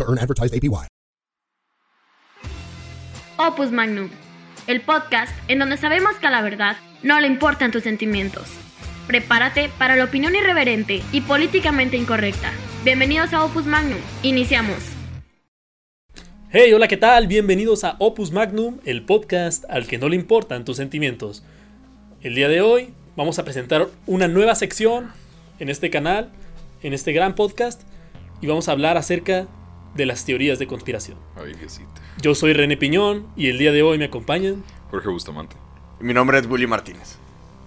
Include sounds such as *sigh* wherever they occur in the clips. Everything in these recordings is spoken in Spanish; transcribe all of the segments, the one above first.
to earn advertised APY. Opus Magnum, el podcast en donde sabemos que a la verdad no le importan tus sentimientos. Prepárate para la opinión irreverente y políticamente incorrecta. Bienvenidos a Opus Magnum. Iniciamos. Hey, hola, ¿qué tal? Bienvenidos a Opus Magnum, el podcast al que no le importan tus sentimientos. El día de hoy vamos a presentar una nueva sección en este canal, en este gran podcast, y vamos a hablar acerca de las teorías de conspiración. Ay, Diosito. Yo soy René Piñón y el día de hoy me acompañan. Jorge Bustamante. Mi nombre es Willy Martínez.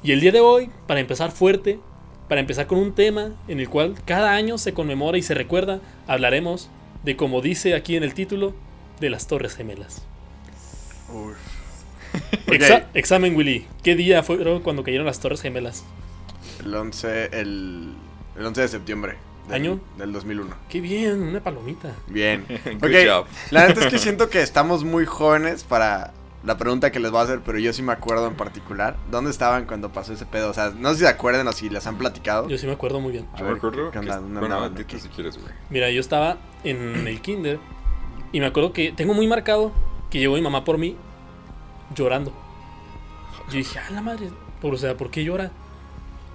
Y el día de hoy, para empezar fuerte, para empezar con un tema en el cual cada año se conmemora y se recuerda, hablaremos de, como dice aquí en el título, de las Torres Gemelas. Uf. Exa- examen, Willy. ¿Qué día fueron cuando cayeron las Torres Gemelas? El 11, el, el 11 de septiembre. Del, ¿Año? Del 2001. Qué bien, una palomita. Bien. *laughs* Good Ok, job. La neta es que siento que estamos muy jóvenes para la pregunta que les voy a hacer, pero yo sí me acuerdo en particular. ¿Dónde estaban cuando pasó ese pedo? O sea, no sé si se acuerdan o si les han platicado. Yo sí me acuerdo muy bien. Yo me acuerdo ¿qué que... admito si quieres, güey. Mira, yo estaba en el kinder y me acuerdo que tengo muy marcado que llegó mi mamá por mí llorando. Yo dije, ah, la madre, por, o sea, ¿por qué llora?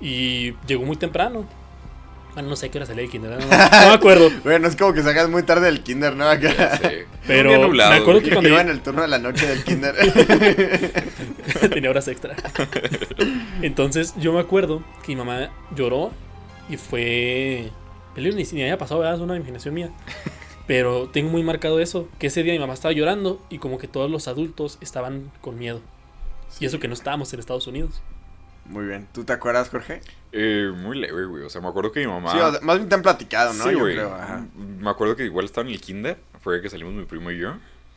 Y llegó muy temprano. Bueno, no sé a qué hora salí del kinder, no, no- no me acuerdo. *laughs* Bueno, es como que sacas muy tarde del kinder, ¿no? Acá. Sí. Pero nublado, me acuerdo que cuando iba en el turno de la noche del kinder. *laughs* tenía horas extra. *laughs* Entonces yo me acuerdo que mi mamá lloró y fue... Peleo ni, ni había pasado, ¿verdad? es una imaginación mía. Pero tengo muy marcado eso, que ese día mi mamá estaba llorando y como que todos los adultos estaban con miedo. Y eso que no estábamos en Estados Unidos. Muy bien. ¿Tú te acuerdas, Jorge? Eh, muy leve, güey. O sea, me acuerdo que mi mamá... Sí, o sea, más bien te han platicado, ¿no? Sí, Yo güey. creo, ajá. Me acuerdo que igual estaba en el kinder. Fue que salimos mi primo y yo.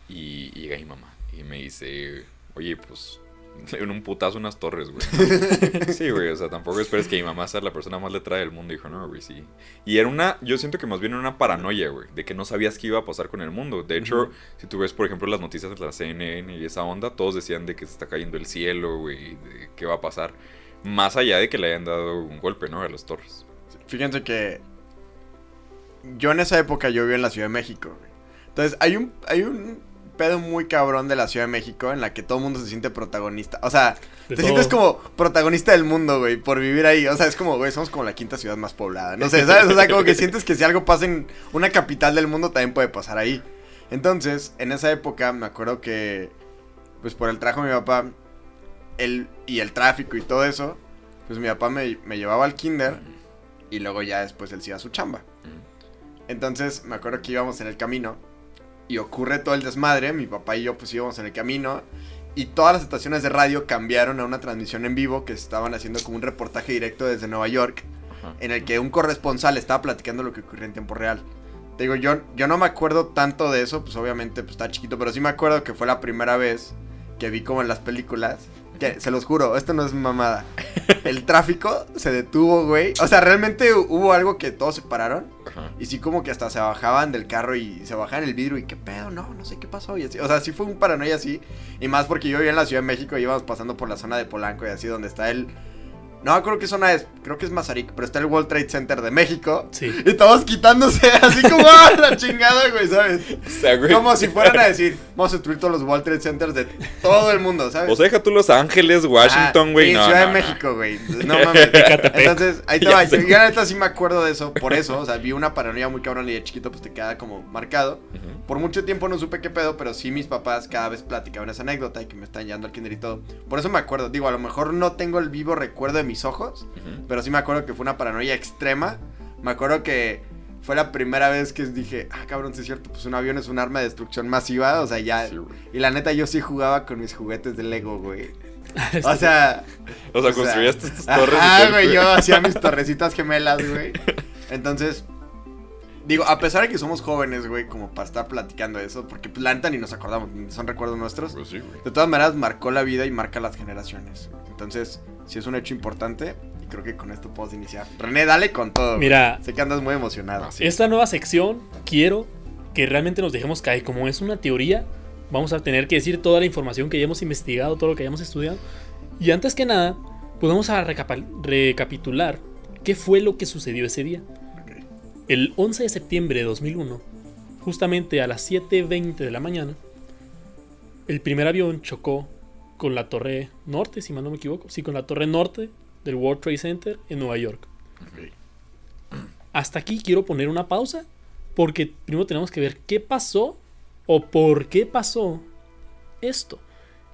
Y, y llega mi mamá. Y me dice... Oye, pues... *laughs* En un putazo unas torres, güey. *laughs* Sí, güey. O sea, tampoco esperes que mi mamá sea la persona más letrada del mundo. Dijo, no, güey, sí. Y era una... Yo siento que más bien era una paranoia, güey. De que no sabías qué iba a pasar con el mundo. De hecho, si tú ves, por ejemplo, las noticias de la CNN y esa onda, todos decían de que se está cayendo el cielo, güey. De qué va a pasar. Más allá de que le hayan dado un golpe, ¿no? A las torres. Fíjense que yo en esa época yo vivía en la Ciudad de México. güey. Entonces hay un hay un pedo muy cabrón de la Ciudad de México en la que todo el mundo se siente protagonista. O sea, De te todo. sientes como protagonista del mundo, güey, por vivir ahí. O sea, es como, güey, somos como la quinta ciudad más poblada. No sé, *laughs* ¿sabes? O sea, como que sientes que si algo pasa en una capital del mundo también puede pasar ahí. Entonces, en esa época me acuerdo que pues por el trabajo de mi papá y el tráfico y todo eso, pues mi papá me, me llevaba al kinder y luego ya después él se iba a su chamba. Entonces me acuerdo que íbamos en el camino y ocurre todo el desmadre, mi papá y yo pues íbamos en el camino y todas las estaciones de radio cambiaron a una transmisión en vivo que estaban haciendo como un reportaje directo desde Nueva York Ajá. en el que un corresponsal estaba platicando lo que ocurría en tiempo real. Te digo, yo, yo no me acuerdo tanto de eso, pues obviamente pues, estaba chiquito, pero sí me acuerdo que fue la primera vez que vi como en las películas, que se los juro, esto no es mamada. El tráfico se detuvo, güey. O sea, realmente hubo algo que todos se pararon Ajá. y sí como que hasta se bajaban del carro y se bajaban el vidrio y qué pedo, no, no sé qué pasó y así. O sea, sí fue un paranoia así. Y más porque yo vivía en la Ciudad de México y íbamos pasando por la zona de Polanco y así donde está el... No, creo que zona es, creo que es Mazarik, pero está el World Trade Center de México. Sí. Y todos quitándose *laughs* así como ¡ah, la chingada, güey, ¿sabes? O sea, güey. Como si fueran a decir, vamos a destruir todos los World Trade Centers de todo el mundo, ¿sabes? O sea, deja tú Los Ángeles, Washington, Ah, güey. sí, no, Ciudad no, de no. México, güey. *laughs* No mames. Entonces, ahí te va. Yo la neta sí me acuerdo de eso, por eso. O sea, vi una paranoia muy cabrón y de chiquito pues te queda como marcado. Por mucho tiempo no supe qué pedo, pero sí mis papás cada vez platicaban esa anécdota y que me están llevando al kinder y todo. Por eso me acuerdo. Digo, a lo mejor no tengo el vivo recuerdo de mis ojos, pero sí me acuerdo que fue una paranoia extrema. Me acuerdo que fue la primera vez que dije, ah, cabrón, sí es cierto, pues un avión es un arma de destrucción masiva. O sea, ya... Sí, y la neta, yo sí jugaba con mis juguetes de Lego, güey. *laughs* O sea... O sea, construías tus torres. el güey, yo *laughs* hacía mis torrecitas gemelas, güey. Entonces, Digo, a pesar de que somos jóvenes, güey, como para estar platicando eso, porque pues, la neta ni nos acordamos, son recuerdos nuestros. Pues sí, güey. De todas maneras, marcó la vida y marca las generaciones. Entonces, sí es un hecho importante y creo que con esto podemos iniciar. René, dale con todo. güey. Mira. Sé que andas muy emocionado. Así. Esta nueva sección quiero que realmente nos dejemos caer. Como es una teoría, vamos a tener que decir toda la información que hayamos investigado, todo lo que hayamos estudiado. Y antes que nada, pues vamos a recapitular qué fue lo que sucedió ese día. El 11 de septiembre de 2001, justamente a las 7.20 de la mañana, el primer avión chocó con la torre norte, si mal no me equivoco, sí, con la torre norte del World Trade Center en Nueva York. Hasta aquí quiero poner una pausa porque primero tenemos que ver qué pasó o por qué pasó esto.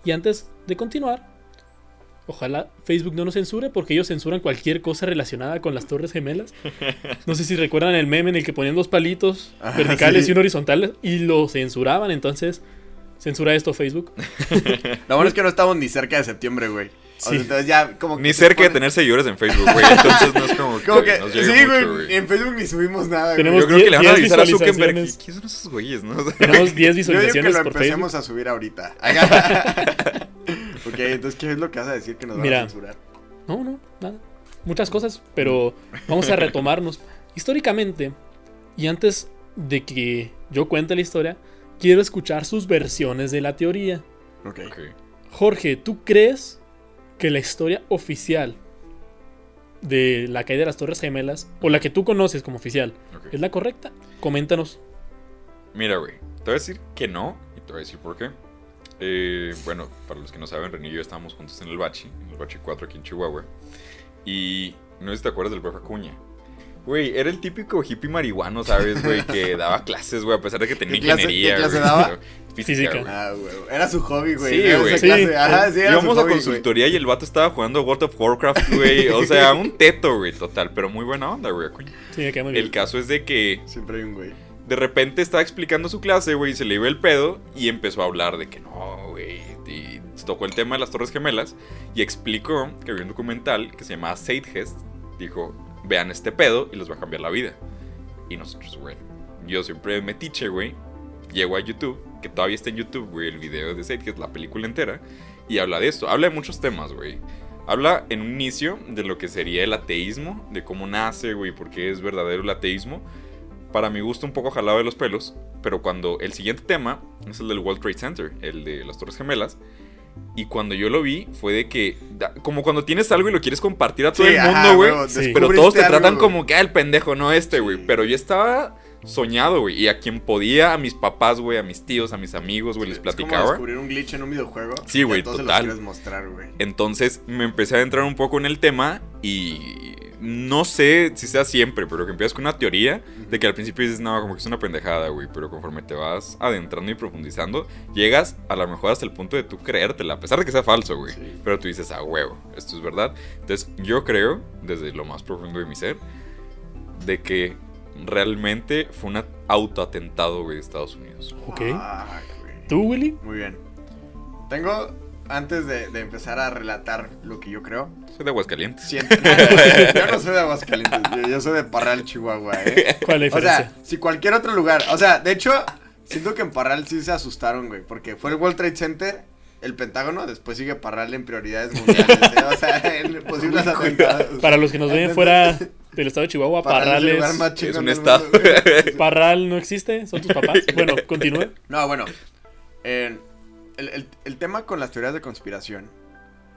Y antes de continuar, ojalá Facebook no nos censure porque ellos censuran cualquier cosa relacionada con las Torres Gemelas. *laughs* No sé si recuerdan el meme en el que ponían dos palitos Ah, verticales sí. y uno horizontal y lo censuraban. Entonces, censura esto Facebook. *laughs* Lo bueno es que no estamos ni cerca de septiembre, güey. O sea, Sí. entonces ya como que Ni cerca de tener seguidores en Facebook, güey. Entonces no es como *laughs* que, Como que, nos sí, güey, en Facebook ni subimos nada, güey. Tenemos Yo creo que le van a 10 avisar a Zuckerberg. visualizaciones. ¿Quiénes son esos güeyes, no? *laughs* Tenemos 10 Yo digo que visualizaciones lo por empecemos Facebook. a subir ahorita. ok, entonces, ¿qué es lo que vas a decir que nos van Mira. a censurar? No, no, nada. Muchas cosas, pero vamos a retomarnos. Históricamente, y antes de que yo cuente la historia, quiero escuchar sus versiones de la teoría. Ok. Ok. Jorge, ¿tú crees que la historia oficial de la caída de las Torres Gemelas, o la que tú conoces como oficial, es la correcta? Coméntanos. Mira, güey, te voy a decir que no y te voy a decir por qué. Eh, bueno, para los que no saben, René y yo estábamos juntos en el Bachi, en el Bachi 4 aquí en Chihuahua. Y no sé si te acuerdas del profe Acuña. Güey, era el típico hippie marihuano, ¿sabes, güey? Que *laughs* daba clases, güey, a pesar de que tenía ¿Qué clase- ingeniería. qué clase güey. daba? Física. Física. Ah, güey. Era su hobby, güey. Sí, güey. Sí. Ajá, sí, era Íbamos su a hobby, güey. consultoría y el vato estaba jugando World of Warcraft, güey. O sea, *laughs* un teto, güey, total. Pero muy buena onda, güey. Sí, me queda muy bien. El caso es de que Siempre hay un güey. de repente estaba explicando su clase, güey, y se le iba el pedo y empezó a hablar de que no, güey. Y tocó el tema de las Torres Gemelas y explicó que había un documental que se llamaba Seidgest. Dijo, vean este pedo y les va a cambiar la vida. Y nosotros, güey, yo siempre metiche, güey. Llego a YouTube, que todavía está en YouTube, güey, el video de Seidgest, la película entera. Y habla de esto, habla de muchos temas, güey. Habla en un inicio de lo que sería el ateísmo, de cómo nace, güey, por qué es verdadero el ateísmo para mi gusto un poco jalado de los pelos, pero cuando el siguiente tema es el del World Trade Center, el de las Torres Gemelas, y cuando yo lo vi fue de que, como cuando tienes algo y lo quieres compartir a todo Sí, el mundo, güey, Sí. pero todos te algo, tratan como que, ah, el pendejo, no este, güey, Sí. pero yo estaba soñado, güey, y a quien podía, a mis papás, güey, a mis tíos, a mis amigos, güey, les Es como platicaba. descubrir un glitch en un videojuego. Sí, y güey, a todos se total. los quieres mostrar, güey. Entonces me empecé a adentrar un poco en el tema y no sé si sea siempre, pero que empiezas con una teoría de que al principio dices, no, como que es una pendejada, güey, pero conforme te vas adentrando y profundizando, llegas a lo mejor hasta el punto de tú creértela, a pesar de que sea falso, güey. Sí. Pero tú dices, ah, huevo, esto es verdad. Entonces yo creo, desde lo más profundo de mi ser, de que realmente fue un autoatentado, güey, de Estados Unidos. Ok. Ah. ¿Tú, Willy? Muy bien. Tengo, antes de, de empezar a relatar lo que yo creo, Soy de Aguascalientes. siento... *laughs* yo no soy de Aguascalientes, yo, yo soy de Parral, Chihuahua, ¿eh? *laughs* ¿Cuál es la O sea, si cualquier otro lugar, o sea, de hecho, siento que en Parral sí se asustaron, güey, porque fue el World Trade Center, el Pentágono, después sigue Parral en prioridades mundiales, ¿eh? o sea, *laughs* en posibles atentados. Para los que nos ven fuera del estado de Chihuahua, Parral es Parral, más es- chingón un estado. mundo. Parral no existe, son tus papás. Bueno, continúe. No, bueno. eh, el, el- el tema con las teorías de conspiración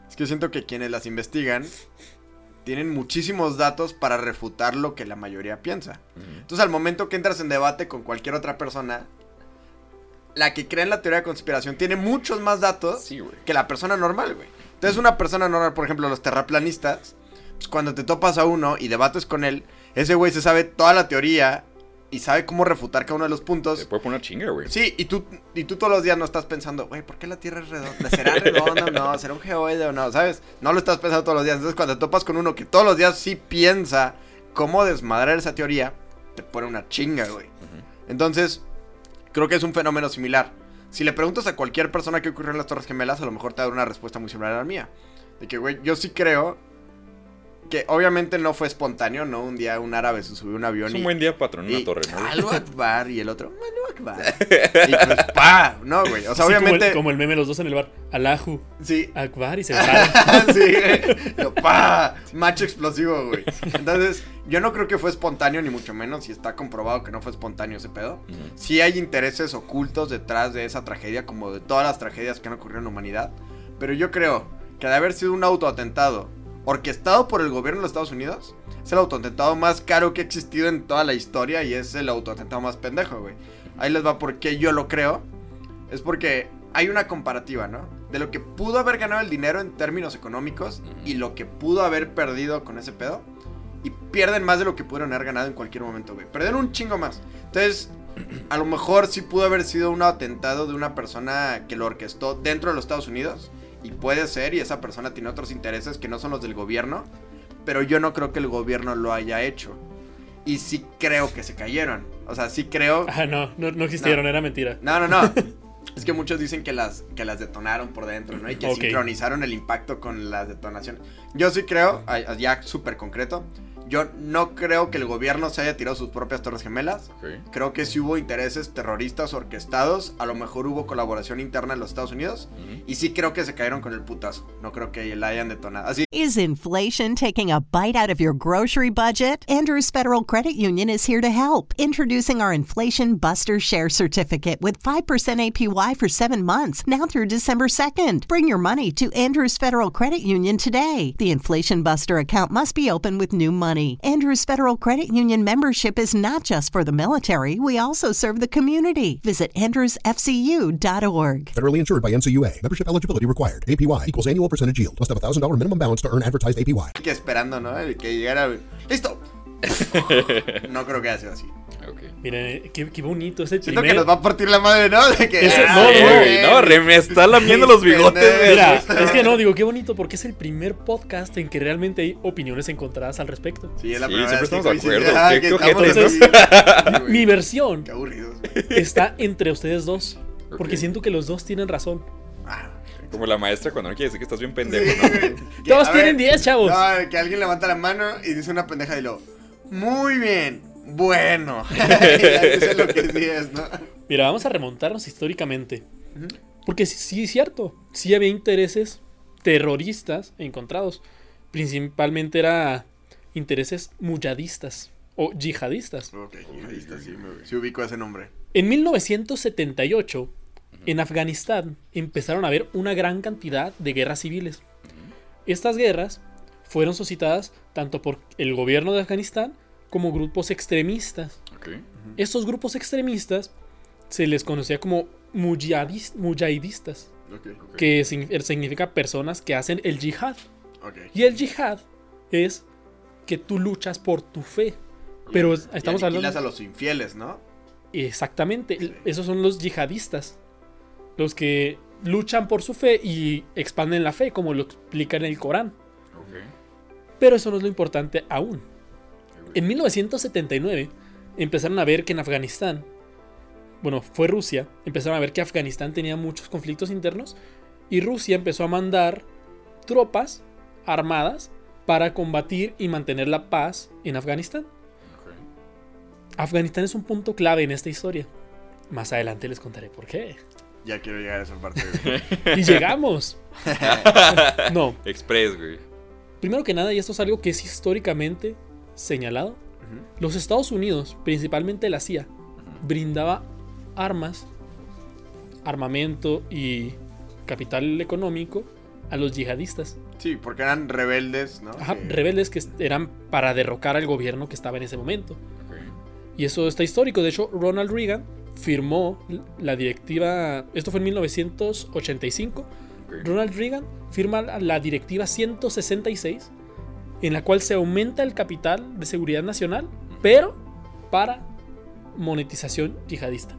es que yo siento que quienes las investigan tienen muchísimos datos para refutar lo que la mayoría piensa. Entonces, al momento que entras en debate con cualquier otra persona, la que cree en la teoría de conspiración tiene muchos más datos Sí, que la persona normal, güey. Entonces, una persona normal, por ejemplo, los terraplanistas, pues cuando te topas a uno y debates con él, ese güey se sabe toda la teoría y sabe cómo refutar cada uno de los puntos. Te puede poner chinga, güey. Sí, y tú, y tú todos los días no estás pensando, güey, ¿por qué la Tierra es redonda? ¿Será redonda o no? *laughs* ¿Será un geoide o no? ¿Sabes? No lo estás pensando todos los días. Entonces, cuando te topas con uno que todos los días sí piensa cómo desmadrar esa teoría, te pone una chinga, güey. Entonces, creo que es un fenómeno similar. Si le preguntas a cualquier persona qué ocurrió en las Torres Gemelas, a lo mejor te da una respuesta muy similar a la mía. De que, güey, yo sí creo que obviamente no fue espontáneo, ¿no? Un día un árabe se subió a un avión Es y... un buen día patrón en y, una torre, ¿no? Allahu Akbar, y el otro, Allahu Akbar. *laughs* y pues, pa, no, güey. O sea, Así obviamente... Como el, como el meme, los dos en el bar. Alahu, Sí, Akbar y se *laughs* besaron. sí, güey. Pa, macho explosivo, güey. Entonces, yo no creo que fue espontáneo, ni mucho menos, y está comprobado que no fue espontáneo ese pedo. Ujú. Sí hay intereses ocultos detrás de esa tragedia, como de todas las tragedias que han ocurrido en la humanidad. Pero yo creo que de haber sido un autoatentado orquestado por el gobierno de los Estados Unidos, es el autoatentado más caro que ha existido en toda la historia y es el autoatentado más pendejo, güey. Ahí les va por qué yo lo creo. Es porque hay una comparativa, ¿no? De lo que pudo haber ganado el dinero en términos económicos y lo que pudo haber perdido con ese pedo. Y pierden más de lo que pudieron haber ganado en cualquier momento, güey. Perdieron un chingo más. Entonces, a lo mejor sí pudo haber sido un atentado de una persona que lo orquestó dentro de los Estados Unidos. Y puede ser, y esa persona tiene otros intereses que no son los del gobierno. Pero yo no creo que el gobierno lo haya hecho. Y sí creo que se cayeron. O sea, sí creo. *laughs* Ah, no, no, no existieron, era mentira. No, no, no. *laughs* Es que muchos dicen que las, que las detonaron por dentro, ¿no? Y que Ok. sincronizaron el impacto con las detonaciones. Yo sí creo, ya súper concreto, yo no creo que el gobierno se haya tirado sus propias torres gemelas. Ok. Creo que sí hubo intereses terroristas orquestados. A lo mejor hubo colaboración interna en los Estados Unidos. Ujú. Y sí creo que se cayeron con el putazo. No creo que la hayan detonado. Así Is inflation taking a bite out of your grocery budget? Andrews Federal Credit Union is here to help. Introducing our Inflation Buster Share Certificate with 5% APY for seven months, now through December 2nd. Bring your money to Andrews Federal Credit Union today. The Inflation Buster account must be open with new money. Andrews Federal Credit Union membership is not just for the military, we also serve the community. Visit andrewsfcu.org. Federally insured by NCUA. Membership eligibility required. APY equals annual percentage yield. Must have a $1,000 minimum balance to earn advertised APY. que esperando, ¿no? El que llegara. ¡Listo! *laughs* no creo que haya sido así. Miren, qué, qué bonito es el Siento primer... que nos va a partir la madre, ¿no? De que, Ese- no, no, no, güey, no, re, me está lamiendo los bigotes, güey. Mira, es que no, digo, qué bonito porque es el primer podcast en que realmente hay opiniones encontradas al respecto. Sí, es la Sí, primera siempre vez que estamos de acuerdo. Ah, Qué. Sí. Mi versión Qué aburridos. güey. está entre ustedes dos. Porque siento que los dos tienen razón. Ah, Como la maestra cuando no quiere decir que estás bien sí, pendejo, ¿no? Todos tienen ver, 10, chavos. No, que alguien levanta la mano y dice una pendeja y lo. Muy bien. Bueno. *laughs* Eso es lo que sí es, ¿no? Mira, vamos a remontarnos históricamente. Porque sí, sí es cierto. Sí había intereses terroristas encontrados. Principalmente era intereses muyadistas o yihadistas. Ok, yihadista, sí, me, sí ubico ese nombre. En 1978, en Afganistán empezaron a haber una gran cantidad de guerras civiles. Estas guerras fueron suscitadas tanto por el gobierno de Afganistán como grupos extremistas. Estos grupos extremistas se les conocía como mujahidis- mujahidistas, que sign- significa personas que hacen el yihad. Y el yihad es que tú luchas por tu fe. Pero es- estamos y hablando... a los infieles, ¿no? Exactamente, Sí. esos son los yihadistas. Los que luchan por su fe y expanden la fe, como lo explica en el Corán. Pero eso no es lo importante aún. En 1979 empezaron a ver que en Afganistán, bueno, fue Rusia, empezaron a ver que Afganistán tenía muchos conflictos internos y Rusia empezó a mandar tropas armadas para combatir y mantener la paz en Afganistán. Afganistán es un punto clave en esta historia. Más adelante les contaré por qué. Ya quiero llegar a esa parte. *laughs* Y llegamos. *laughs* No, Express, güey. primero que nada, y esto es algo que es históricamente señalado, los Estados Unidos, principalmente la CIA, brindaba armas, armamento y capital económico a los yihadistas. Sí, porque eran rebeldes, ¿no? Ajá, Que- rebeldes que eran para derrocar al gobierno que estaba en ese momento. Y eso está histórico. De hecho, Ronald Reagan firmó la directiva, esto fue en 1985, Ok. Ronald Reagan firma la la directiva 166, en la cual se aumenta el capital de seguridad nacional, pero para monetización yihadista.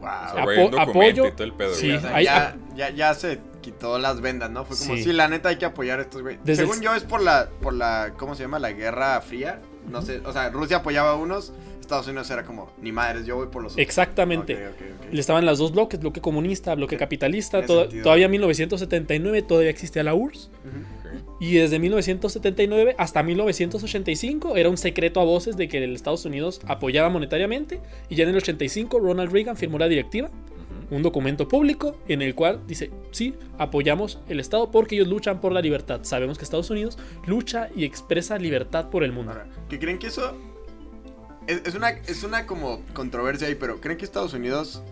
Wow. O sea, Apo- apoyo- y todo el pedo, sí, güey. O sea, hay- ya, ya, ya se quitó las vendas, ¿no? Fue como, Sí. sí, la neta hay que apoyar a estos güey. Desde Según el- yo es por la, por la, ¿cómo se llama? La Guerra Fría. No sé, o sea, Rusia apoyaba a unos, Estados Unidos era como, ni madres, yo voy por los otros. Exactamente. Ok, ok, ok. Le estaban las dos bloques, bloque comunista, bloque capitalista. Toda- todavía en 1979 todavía existía la URSS. Ujú. Ok. Y desde 1979 hasta 1985 era un secreto a voces de que el Estados Unidos apoyaba monetariamente. Y ya en el 85 Ronald Reagan firmó la directiva, un documento público en el cual dice, sí, apoyamos el Estado porque ellos luchan por la libertad. Sabemos que Estados Unidos lucha y expresa libertad por el mundo. ¿que creen que eso es, es una es una como controversia ahí, pero creen que Estados Unidos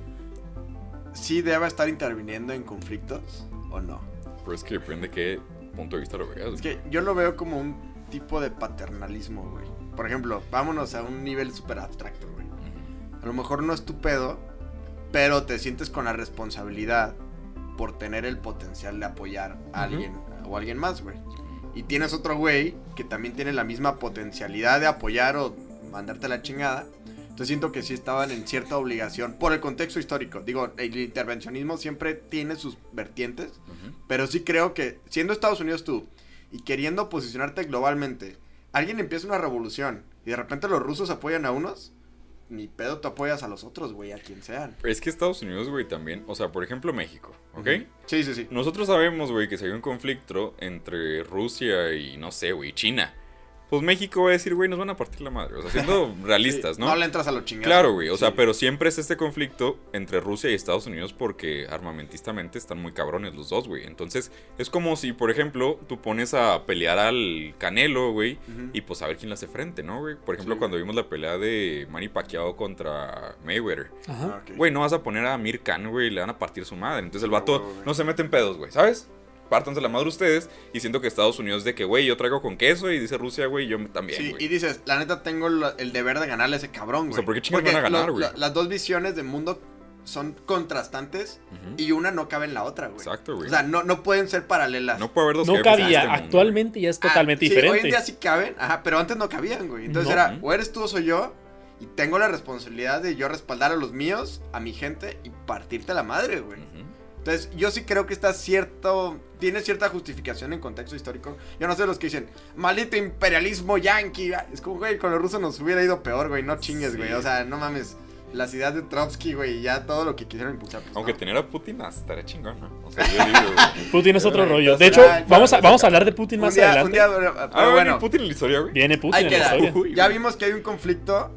sí debe estar interviniendo en conflictos o no? Pero es que depende de qué punto de vista lo veas. Es que yo lo veo como un tipo de paternalismo, güey. Por ejemplo, vámonos a un nivel súper abstracto, güey. A lo mejor no es tu pedo, pero te sientes con la responsabilidad por tener el potencial de apoyar a alguien o a alguien más, güey. Y tienes otro güey que también tiene la misma potencialidad de apoyar o mandarte la chingada. Entonces siento que sí estaban en cierta obligación por el contexto histórico. Digo, el intervencionismo siempre tiene sus vertientes, pero sí creo que siendo Estados Unidos tú y queriendo posicionarte globalmente, alguien empieza una revolución y de repente los rusos apoyan a unos, ni pedo tú apoyas a los otros, güey, a quien sean. Es que Estados Unidos, güey, también. O sea, por ejemplo, México, ¿ok? Sí, sí, sí. Nosotros sabemos, güey, que si hay un conflicto entre Rusia y, no sé, güey, China. Pues México va a decir, güey, nos van a partir la madre. O sea, siendo *laughs* realistas, Sí, ¿no? No le entras a los chingados. Claro, güey. O sea, pero siempre es este conflicto entre Rusia y Estados Unidos porque armamentistamente están muy cabrones los dos, güey. Entonces, es como si, por ejemplo, tú pones a pelear al Canelo, güey, y pues a ver quién le hace frente, ¿no, güey? Por ejemplo, Sí. cuando vimos la pelea de Manny Pacquiao contra Mayweather. Ajá. Ah. Güey, no vas a poner a Amir Khan, güey, y le van a partir su madre. Entonces el No, vato no se mete en pedos, güey, ¿sabes? Pártanse la madre ustedes y siento que Estados Unidos de que, güey, yo traigo con queso y dice Rusia, güey, yo también, Sí, güey. y dices, la neta tengo lo- el deber de ganarle a ese cabrón, güey. O sea, ¿por qué chingados van a ganar, güey? la- las dos visiones del mundo son contrastantes y una no cabe en la otra, güey. Exacto, güey. O sea, no, no pueden ser paralelas. No puede haber dos No cabía, este mundo, actualmente ya es Ah, totalmente sí, diferente. Hoy en día sí caben, ajá, pero antes no cabían, güey. Entonces No. era, o eres tú o soy yo, y tengo la responsabilidad de yo respaldar a los míos, a mi gente, y partirte la madre, güey. Entonces, yo sí creo que está cierto. Tiene cierta justificación en contexto histórico. Yo no sé los que dicen, maldito imperialismo yanqui. Es como, güey, con los rusos nos hubiera ido peor, güey. No chingues, güey. O sea, no mames. Las ideas de Trotsky, güey, y ya todo lo que quisieron impulsar. pues, Aunque no. tener a Putin ah, estaría chingón, ¿no? O sea, yo digo, güey. *laughs* Putin es otro rollo. De hecho, ah, vamos a, vamos a hablar de Putin Un más día, adelante. un día, pero, pero Ah, ¿va a bueno. venir Putin en la historia, güey. Viene Putin Ahí en la historia. Uy, Ya vimos que hay un conflicto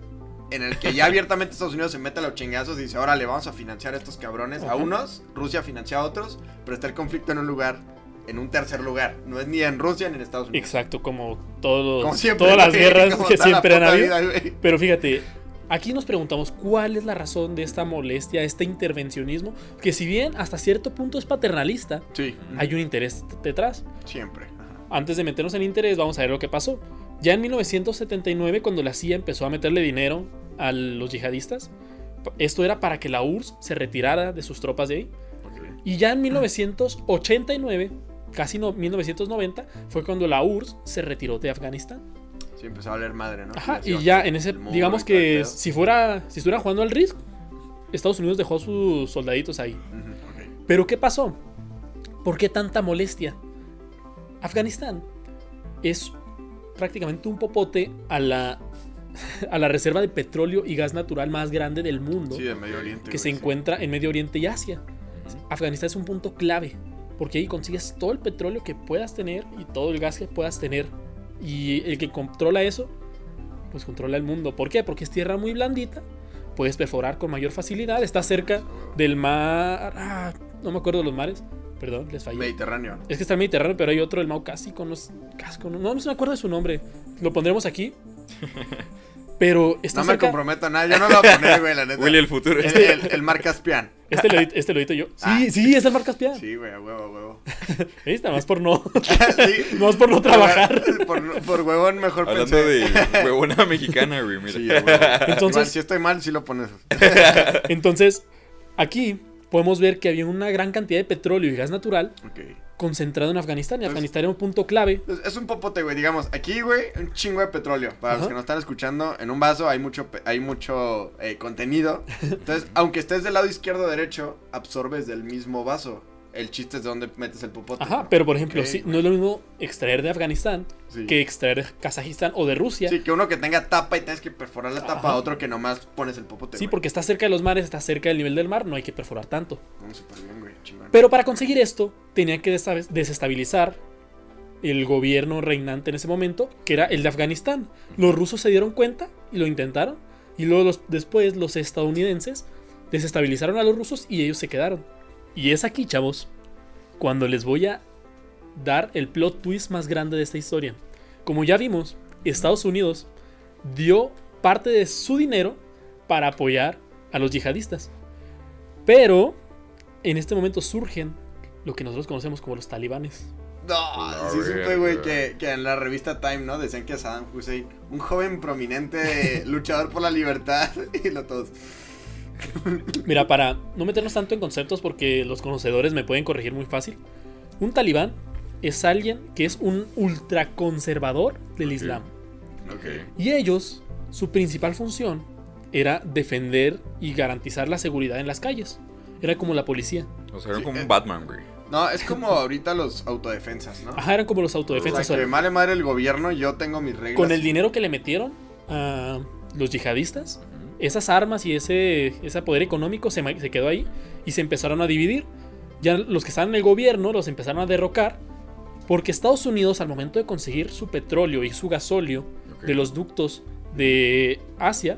en el que ya abiertamente Estados Unidos se mete a los chingazos y dice, órale, vamos a financiar a estos cabrones. A unos, Rusia financia a otros, pero está el conflicto en un lugar, en un tercer lugar. No es ni en Rusia ni en Estados Unidos. Exacto, como todos, Como siempre, todas las guerras que siempre han habido. vida. Pero fíjate, aquí nos preguntamos cuál es la razón de esta molestia, este intervencionismo, que si bien hasta cierto punto es paternalista, Sí, hay un interés detrás. siempre. ajá. Antes de meternos en interés, vamos a ver lo que pasó. Ya en 1979, cuando la CIA empezó a meterle dinero a los yihadistas, esto era para que la URSS se retirara de sus tropas de ahí. Y ya en 1989, casi no, 1990, fue cuando la URSS se retiró de Afganistán. Sí, empezó a valer madre, ¿no? Ajá, y ya en ese, digamos que si fuera, si estuviera jugando al Risk, Estados Unidos dejó sus soldaditos ahí. Pero ¿qué pasó? ¿Por qué tanta molestia? Afganistán es prácticamente un popote a la, a la reserva de petróleo y gas natural más grande del mundo Sí, de Medio Oriente. que se sí. encuentra en Medio Oriente y Asia. Afganistán es un punto clave porque ahí consigues todo el petróleo que puedas tener y todo el gas que puedas tener. Y el que controla eso, pues controla el mundo. ¿Por qué? Porque es tierra muy blandita. Puedes perforar con mayor facilidad. Está cerca del mar. ah, no me acuerdo de los mares. Perdón, les fallé. Mediterráneo. ¿no? Es que está el Mediterráneo, pero hay otro, el Mau Cásico, no, es- Casco, no, no me acuerdo de su nombre. Lo pondremos aquí. *laughs* Pero está No me cerca. comprometo a nada, yo no lo voy a poner, güey, la neta. *laughs* Willy, el futuro. El, el, el mar Caspian. Este lo, edito, este lo edito yo. *laughs* Sí, Ah. sí, es el Mar Caspian. Sí, güey, a huevo, a huevo. *laughs* Ahí está, más por no. sí. No es por no trabajar. Por, por huevón mejor Hablando pensé. de huevona mexicana, güey, mira. Sí, a huevo. Entonces- Igual, si estoy mal, sí lo pones. Entonces, aquí podemos ver que había una gran cantidad de petróleo y gas natural Ok. Concentrado en Afganistán. Y Entonces- Afganistán era un punto clave. Es, es un popote, güey. Digamos, aquí, güey, un chingo de petróleo. Para los que nos están escuchando, en un vaso hay mucho, hay mucho eh, contenido. *laughs* Entonces, aunque estés del lado izquierdo o derecho, absorbes del mismo vaso. El chiste es de dónde metes el popote. Ajá, pero por ejemplo, sí, no es lo mismo extraer de Afganistán Sí. que extraer de Kazajistán o de Rusia. Sí, que uno que tenga tapa y tienes que perforar la tapa, Ajá. otro que nomás pones el popote. Sí, güey. porque está cerca de los mares, está cerca del nivel del mar, no hay que perforar tanto. Bien, güey. Pero para conseguir esto, tenían que desestabilizar el gobierno reinante en ese momento, que era el de Afganistán. Los rusos se dieron cuenta y lo intentaron. Y luego los- después los estadounidenses desestabilizaron a los rusos y ellos se quedaron. Y es aquí, chavos, cuando les voy a dar el plot twist más grande de esta historia. Como ya vimos, Estados Unidos dio parte de su dinero para apoyar a los yihadistas. Pero en este momento surgen lo que nosotros conocemos como los talibanes. No, sí supe, güey, que, que en la revista Time, ¿no? Decían que Saddam Hussein, un joven prominente *laughs* luchador por la libertad, *laughs* y lo todos. Mira, para no meternos tanto en conceptos porque los conocedores me pueden corregir muy fácil. Un talibán es alguien que es un ultraconservador del Islam. Ok. Y ellos, su principal función era defender y garantizar la seguridad en las calles. Era como la policía. O sea, era Sí, como eh. un Batman, güey. No, es como ahorita los autodefensas, ¿no? Ajá, eran como los O autodefensas. sea, que vale madre el gobierno, yo tengo mis reglas. Con el dinero que le metieron a los yihadistas, esas armas y ese, ese poder económico se, se quedó ahí y se empezaron a dividir. Ya los que estaban en el gobierno los empezaron a derrocar porque Estados Unidos al momento de conseguir su petróleo y su gasóleo de los ductos de Asia,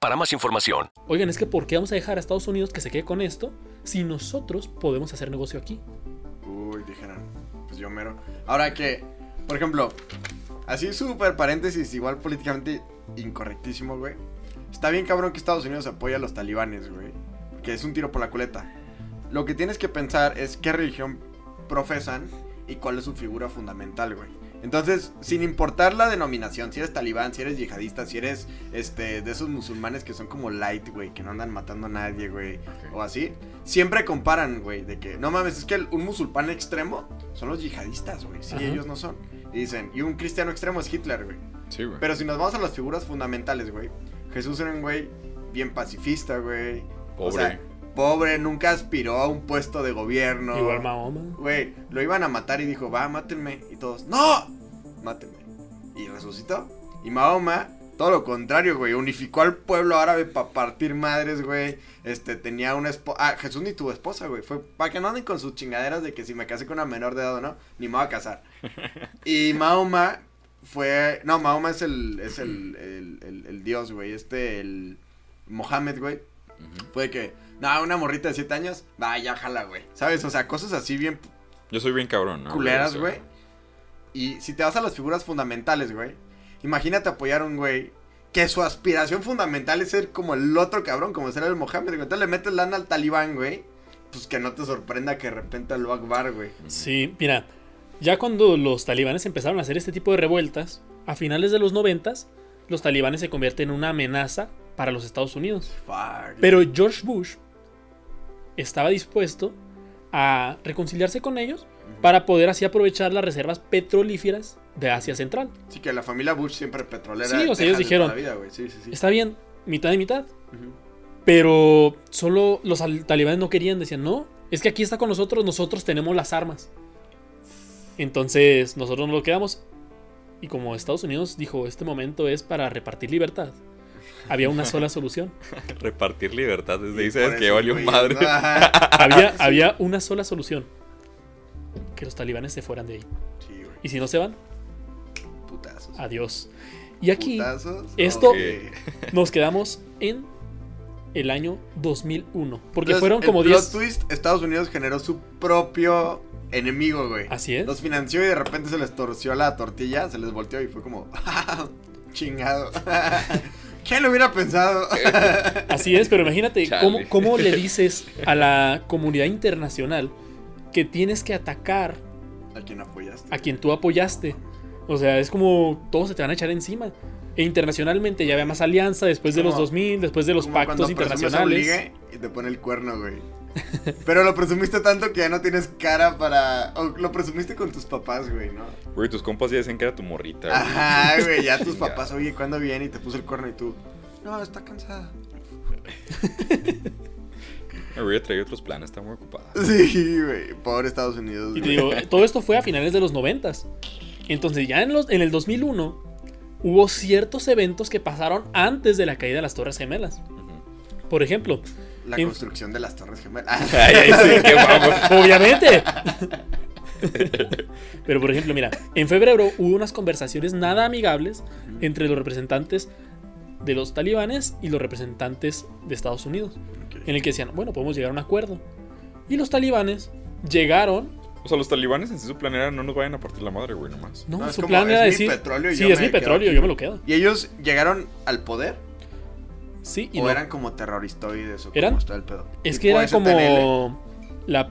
para más información. oigan, es que ¿por qué vamos a dejar a Estados Unidos que se quede con esto si nosotros podemos hacer negocio aquí? Uy, dijeron. Pues yo mero. Ahora que, por ejemplo, así súper paréntesis, igual políticamente incorrectísimo, güey. Está bien cabrón que Estados Unidos apoya a los talibanes, güey. Que es un tiro por la culeta. Lo que tienes que pensar es qué religión profesan y cuál es su figura fundamental, güey. Entonces, sin importar la denominación, si eres talibán, si eres yihadista, si eres este de esos musulmanes que son como light, güey, que no andan matando a nadie, güey, o así, siempre comparan, güey, de que no mames, es que el- un musulmán extremo son los yihadistas, güey, sí, Ajá. ellos no son. Y dicen, y un cristiano extremo es Hitler, güey. Sí, güey. Pero si nos vamos a las figuras fundamentales, güey, Jesús era un güey bien pacifista, güey. O Pobre. sea, pobre, nunca aspiró a un puesto de gobierno. Igual Mahoma. Güey, lo iban a matar y dijo, va, mátenme. Y todos, ¡No! Mátenme. Y resucitó. Y Mahoma, todo lo contrario, güey, unificó al pueblo árabe para partir madres, güey. Este, tenía una esposa. Ah, Jesús ni tuvo esposa, güey. Fue para que no anden con sus chingaderas de que si me casé con una menor de edad o no, ni me voy a casar. *laughs* y Mahoma fue. No, Mahoma es el. Es el, el, el- el dios, güey. Este, el. Mohammed, güey. Ujú. Fue de que. No, una morrita de 7 años. Va, ya jala, güey. ¿Sabes? O sea, cosas así bien Yo soy bien cabrón, ¿no? culeras, güey. Y si te vas a las figuras fundamentales, güey. Imagínate apoyar a un güey que su aspiración fundamental es ser como el otro cabrón, como ser el Mohammed, güey. Entonces le metes lana al talibán, güey. Pues que no te sorprenda que de repente lo Akbar, güey. Sí, mira, ya cuando los talibanes empezaron a hacer este tipo de revueltas, a finales de los noventas, los talibanes se convierten en una amenaza para los Estados Unidos. Fuck. Pero George Bush estaba dispuesto a reconciliarse con ellos para poder así aprovechar las reservas petrolíferas de Asia Central. Sí, que la familia Bush siempre petrolera. Sí, o sea, ellos dijeron, toda la vida, güey. Sí, sí, sí. Está bien, mitad y mitad. Pero solo los al- talibanes no querían, decían, no, es que aquí está con nosotros, nosotros tenemos las armas. Entonces nosotros nos lo quedamos. Y como Estados Unidos dijo, este momento es para repartir libertad, había una sola solución. *laughs* Repartir libertad desde ahí, sabes que valió madre. Ajá. *laughs* Había, Sí. había una sola solución. Que los talibanes se fueran de ahí. Sí, güey. Y si no se van, Putazos. adiós. Y aquí Putazos. esto- nos quedamos en el año 2001. Porque Entonces, fueron como plot 10... twist, Estados Unidos generó su propio enemigo, güey. Así es. Los financió y de repente se les torció la tortilla, se les volteó y fue como, *laughs* chingado. ¿Quién lo hubiera pensado? *laughs* Así es, pero imagínate cómo, cómo le dices a la comunidad internacional que tienes que atacar ¿A quién apoyaste? a quien tú apoyaste. O sea, es como todos se te van a echar encima. E internacionalmente ya había más alianza después de los Como- 2000, después de los Como pactos cuando un internacionales. ligue y te pone el cuerno, güey. *laughs* Pero lo presumiste tanto que ya no tienes cara para. O lo presumiste con tus papás, güey, ¿no? Güey, tus compas ya decían que era tu morrita, güey. Ajá, güey, ya *laughs* tus papás, oye, ¿cuándo viene? Y te puso el cuerno y tú. No, está cansada. *laughs* Me hubiera traído otros planes, está muy ocupada. Sí, güey. Pobre Estados Unidos. Y te digo, todo esto fue a finales de los noventas. Entonces ya en, los, en el 2001 hubo ciertos eventos que pasaron antes de la caída de las Torres Gemelas. Por ejemplo, La construcción de las Torres Gemelas. *laughs* Ay, ay, sí, qué *laughs* obviamente. *laughs* Pero por ejemplo, mira, en febrero hubo unas conversaciones nada amigables entre los representantes de los talibanes y los representantes de Estados Unidos, en el que decían, bueno, podemos llegar a un acuerdo. Y los talibanes llegaron O sea, los talibanes en sí su plan era no nos vayan a partir la madre, güey, nomás. No, No, es su como, plan es era mi decir. petróleo sí, yo es me mi petróleo, aquí". yo me lo quedo. ¿Y ellos llegaron al poder? Sí, y ¿O no. eran como terroristoides o Eran- está el pedo? Es Tipo que eran como. La.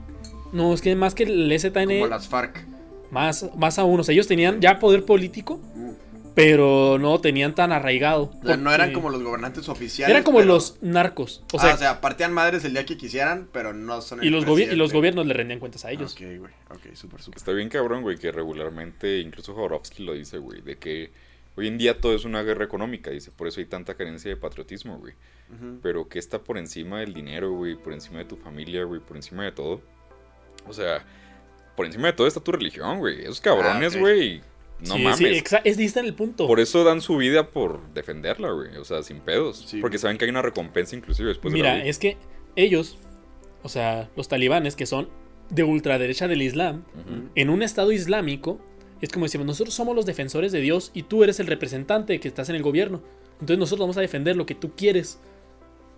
No, es que más que el ZN. Como las FARC. Más, más aún. O sea, ellos tenían ya poder político, Mm. pero no tenían tan arraigado. O sea, no eran como los gobernantes oficiales. Eran como pero- los narcos. O O sea, o sea, partían madres el día que quisieran, pero no son el y, los gobi- y los gobiernos le rendían cuentas a ellos. Ok, güey. Ok, súper, súper. Está bien cabrón, güey, que regularmente, incluso Jodorowsky lo dice, güey, de que hoy en día todo es una guerra económica, dice, por eso hay tanta carencia de patriotismo, güey. Pero que está por encima del dinero, güey, por encima de tu familia, güey, por encima de todo. O sea, por encima de todo está tu religión, güey. Esos cabrones, Ah, güey, no Sí, mames. sí, es diste en el punto. Por eso dan su vida por defenderla, güey. O sea, sin pedos. Sí, porque güey. saben que hay una recompensa inclusive después de la Mira, vida. es que ellos, o sea, los talibanes que son de ultraderecha del Islam, en un estado islámico, es como decimos, nosotros somos los defensores de Dios y tú eres el representante que estás en el gobierno. Entonces nosotros vamos a defender lo que tú quieres.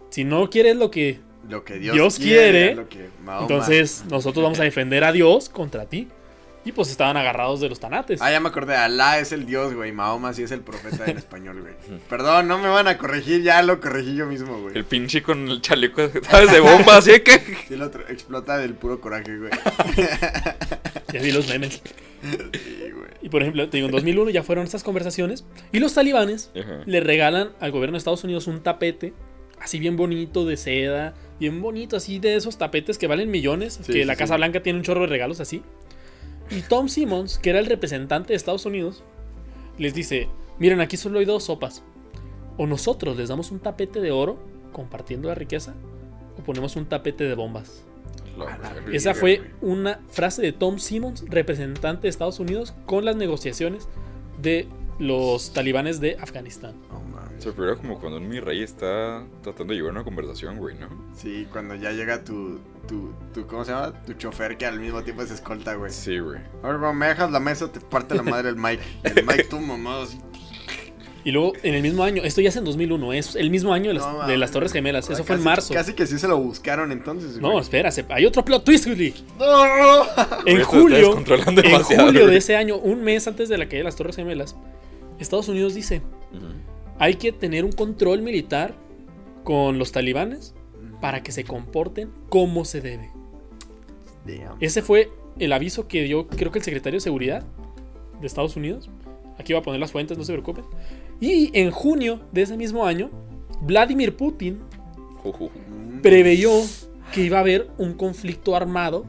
Si no quieres lo que... Lo que Dios, Dios quiere. quiere, lo que Mahoma- Entonces *laughs* nosotros vamos a defender a Dios contra ti. Y pues estaban agarrados de los tanates. Ah, ya me acordé. Alá es el Dios, güey. Mahoma sí es el profeta en español, güey. Perdón, no me van a corregir. Ya lo corregí yo mismo, güey. El pinche con el chaleco, *laughs* ¿sabes? De bomba, así que. Sí, lo otro explota del puro coraje, güey. *laughs* Ya vi los memes. Sí, güey. Y por ejemplo, te digo, en 2001 ya fueron estas conversaciones. Y los talibanes Ajá. le regalan al gobierno de Estados Unidos un tapete, así bien bonito, de seda, bien bonito, así de esos tapetes que valen millones, Sí, que sí, la. Casa Blanca tiene un chorro de regalos así. Y Tom Simmons, que era el representante de Estados Unidos, les dice, miren, aquí solo hay dos sopas. O nosotros les damos un tapete de oro, compartiendo la riqueza, o ponemos un tapete de bombas. Esa fue una frase de Tom Simmons, representante de Estados Unidos, con las negociaciones de los talibanes de Afganistán. Se figura como cuando un mi rey está tratando de llevar una conversación, güey, ¿no? Sí, cuando ya llega tu, tu, tu, ¿cómo se llama? Tu chofer que al mismo tiempo es escolta, güey. Sí, güey. A ver, bro, me dejas la mesa, te parte la madre el Mike. El *laughs* Mike, tú, mamá, así. Y luego, en el mismo año, esto ya es en 2001, es el mismo año de las, No, de mames. las Torres Gemelas, eso Casi- fue en marzo. Casi que sí se lo buscaron entonces, güey. No, espera, se- hay otro plot twist, Juli. No. En julio, en julio de ese año, un mes antes de la caída de las Torres Gemelas, Estados Unidos dice, hay que tener un control militar con los talibanes para que se comporten como se debe. Damn. Ese fue el aviso que dio, creo que el secretario de Seguridad de Estados Unidos. Aquí va a poner las fuentes, no se preocupen. Y en junio de ese mismo año, Vladimir Putin preveyó que iba a haber un conflicto armado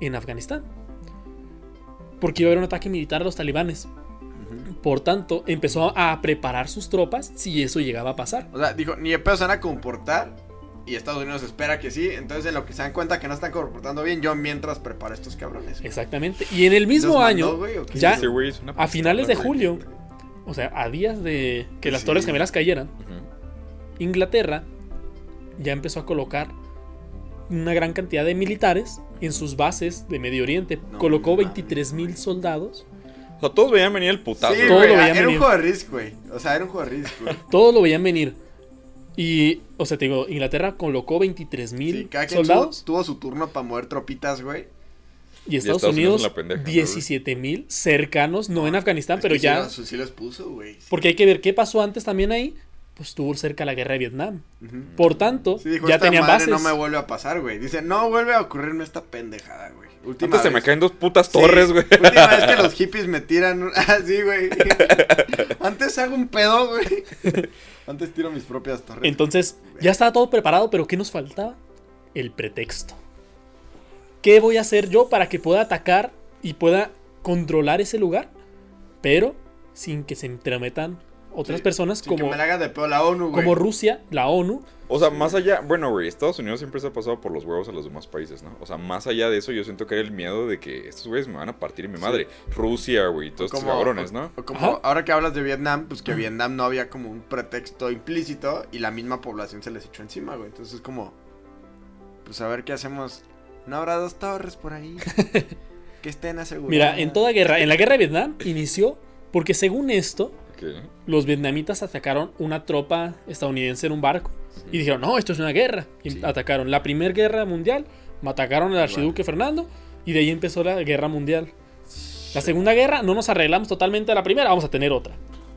en Afganistán. Porque iba a haber un ataque militar a los talibanes. Por tanto, empezó a preparar sus tropas si eso llegaba a pasar. O sea, dijo, ni de pedo se van a comportar. Y Estados Unidos espera que sí. Entonces, en lo que se dan cuenta que no están comportando bien, yo mientras preparo a estos cabrones. Exactamente. Y en el mismo ¿Los año, ya a finales de julio, o sea, a días de que las Sí. Torres Gemelas cayeran. Inglaterra ya empezó a colocar una gran cantidad de militares en sus bases de Medio Oriente. No Colocó mames, 23 mil soldados. O sea, todos veían venir el putazo. Sí, lo veían era un venir. juego de risk, güey. O sea, era un juego de risk, güey. *laughs* Todos lo veían venir. Y, o sea, te digo, Inglaterra colocó 23 mil Sí, cada quien soldados. tuvo, tuvo su turno para mover tropitas, güey. Y Estados, Estados Unidos Unidos, en la pendeja, ¿no, 17 mil cercanos, no en Afganistán, Es pero sí ya. los- Sí, los puso, güey. Porque hay que ver qué pasó antes también ahí. Pues estuvo cerca la guerra de Vietnam. Por tanto, Sí, dijo, ya esta tenían madre bases. no me vuelve a pasar, güey. Dice, no vuelve a ocurrirme esta pendejada, güey. Última Antes se me caen dos putas Sí, torres, güey. Última vez que *laughs* los hippies me tiran. un- *laughs* Ah, sí, güey. *laughs* Antes hago un pedo, güey. Antes tiro mis propias torres. Entonces, ya estaba todo preparado, pero ¿qué nos faltaba? El pretexto. ¿Qué voy a hacer yo para que pueda atacar y pueda controlar ese lugar? Pero sin que se entrometan otras Sí, personas Sin que como, me la haga de pedo la ONU, güey. como Rusia, la ONU. O sea, más allá, bueno, güey, Estados Unidos siempre se ha pasado por los huevos a los demás países, ¿no? O sea, más allá de eso, yo siento que era el miedo de que estos güeyes me van a partir mi madre. Rusia, güey, todos estos cabrones, ¿no? o como Ajá. ahora que hablas de Vietnam, pues que Vietnam no había como un pretexto implícito y la misma población se les echó encima, güey. Entonces es como, pues a ver qué hacemos. No habrá dos torres por ahí *laughs* que estén aseguradas. Mira, en toda guerra, en la guerra de Vietnam inició porque según esto, los vietnamitas atacaron una tropa estadounidense en un barco y dijeron, no, esto es una guerra. Y Sí. atacaron la Primera Guerra Mundial, atacaron al archiduque Fernando y de ahí empezó la Guerra Mundial. La Segunda Guerra no nos arreglamos totalmente de la primera, vamos a tener otra.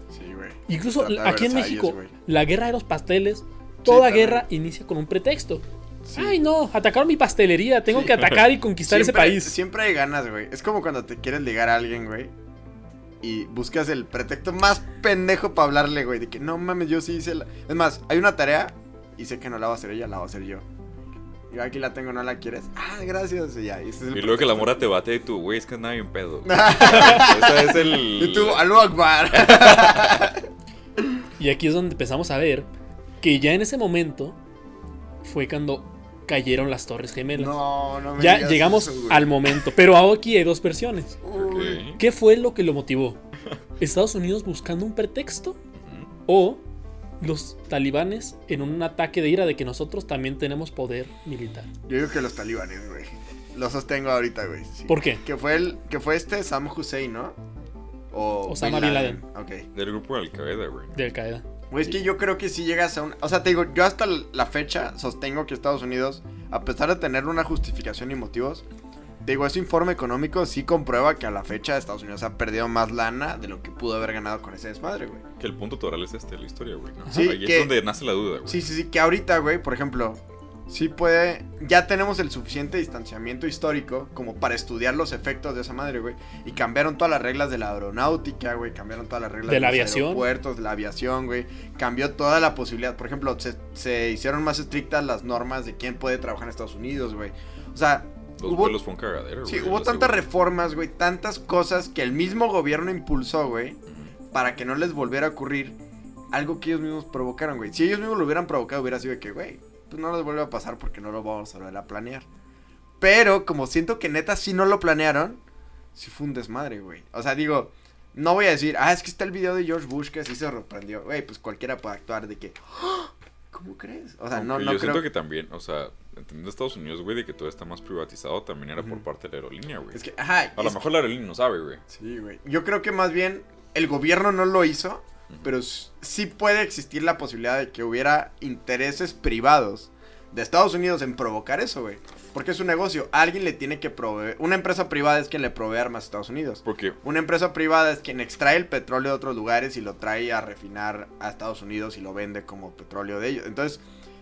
Sí, güey. Incluso Trata aquí en México, la guerra de los pasteles, toda guerra inicia con un pretexto. Sí. Ay, no, atacaron mi pastelería, tengo que atacar y conquistar ese país. Siempre hay ganas, güey. Es como cuando te quieres ligar a alguien, güey. Y buscas el pretexto más pendejo para hablarle, güey. De que no mames, yo sí hice la. Es más, hay una tarea y sé que no la va a hacer ella, la va a hacer yo. Yo aquí la tengo, ¿no la quieres? Ah, gracias. Y ya. y ese es el Y luego que la mora te bate y tú, güey, es que nada bien pedo. *laughs* Ese es el. Y tú, Akbar. *laughs* Y aquí es donde empezamos a ver que ya en ese momento fue cuando cayeron las Torres Gemelas. no, no me ya digas llegamos eso, al momento. Pero aquí hay dos versiones. ¿Qué fue lo que lo motivó? ¿Estados Unidos buscando un pretexto? ¿O los talibanes en un ataque de ira de que nosotros también tenemos poder militar? Yo digo que los talibanes, güey. Lo sostengo ahorita, güey. sí. ¿Por qué? Que fue el, que fue este Sam Hussein, ¿no? O Osama Bin Laden. Ok. Del grupo de Al-Qaeda, güey. De Al Qaeda. Güey, es que yo creo que si llegas a un... O sea, te digo, yo hasta la fecha sostengo que Estados Unidos, a pesar de tener una justificación y motivos, te digo, ese informe económico sí comprueba que a la fecha Estados Unidos ha perdido más lana de lo que pudo haber ganado con ese desmadre, güey. Que el punto total es este, la historia, güey. ¿no? Sí, Ahí que- es donde nace la duda, güey. Sí, sí, sí, que ahorita, güey, por ejemplo, sí puede... Ya tenemos el suficiente distanciamiento histórico como para estudiar los efectos de esa madre, güey. Y cambiaron todas las reglas de la aeronáutica, güey. Cambiaron todas las reglas De la los aviación. aeropuertos, de la aviación, güey. Cambió toda la posibilidad. Por ejemplo, se, se hicieron más estrictas las normas de quién puede trabajar en Estados Unidos, güey. O sea, Los hubo, vuelos fue un cagadero, sí, güey. hubo tantas reformas, güey. Tantas cosas que el mismo gobierno impulsó, güey. Para que no les volviera a ocurrir algo que ellos mismos provocaron, güey. Si ellos mismos lo hubieran provocado, hubiera sido de que, güey, pues no les vuelve a pasar porque no lo vamos a volver a planear. Pero como siento que neta sí no lo planearon, sí fue un desmadre, güey. O sea, digo, no voy a decir, ah, es que está el video de George Bush que así se sorprendió. Güey, pues cualquiera puede actuar de que, "Ah, ¿cómo crees? O sea, no, Aunque no yo creo. siento que también, o sea, entendiendo Estados Unidos, güey, de que todo está más privatizado, también era por parte de la aerolínea, güey. Es que, ajá. A lo mejor la aerolínea no sabe, güey. Sí, güey. Yo creo que más bien el gobierno no lo hizo, pero sí puede existir la posibilidad de que hubiera intereses privados de Estados Unidos en provocar eso, güey. Porque es un negocio. Alguien le tiene que proveer. Una empresa privada es quien le provee armas a Estados Unidos. Porque, Una empresa privada es quien extrae el petróleo de otros lugares y lo trae a refinar a Estados Unidos y lo vende como petróleo de ellos. Entonces,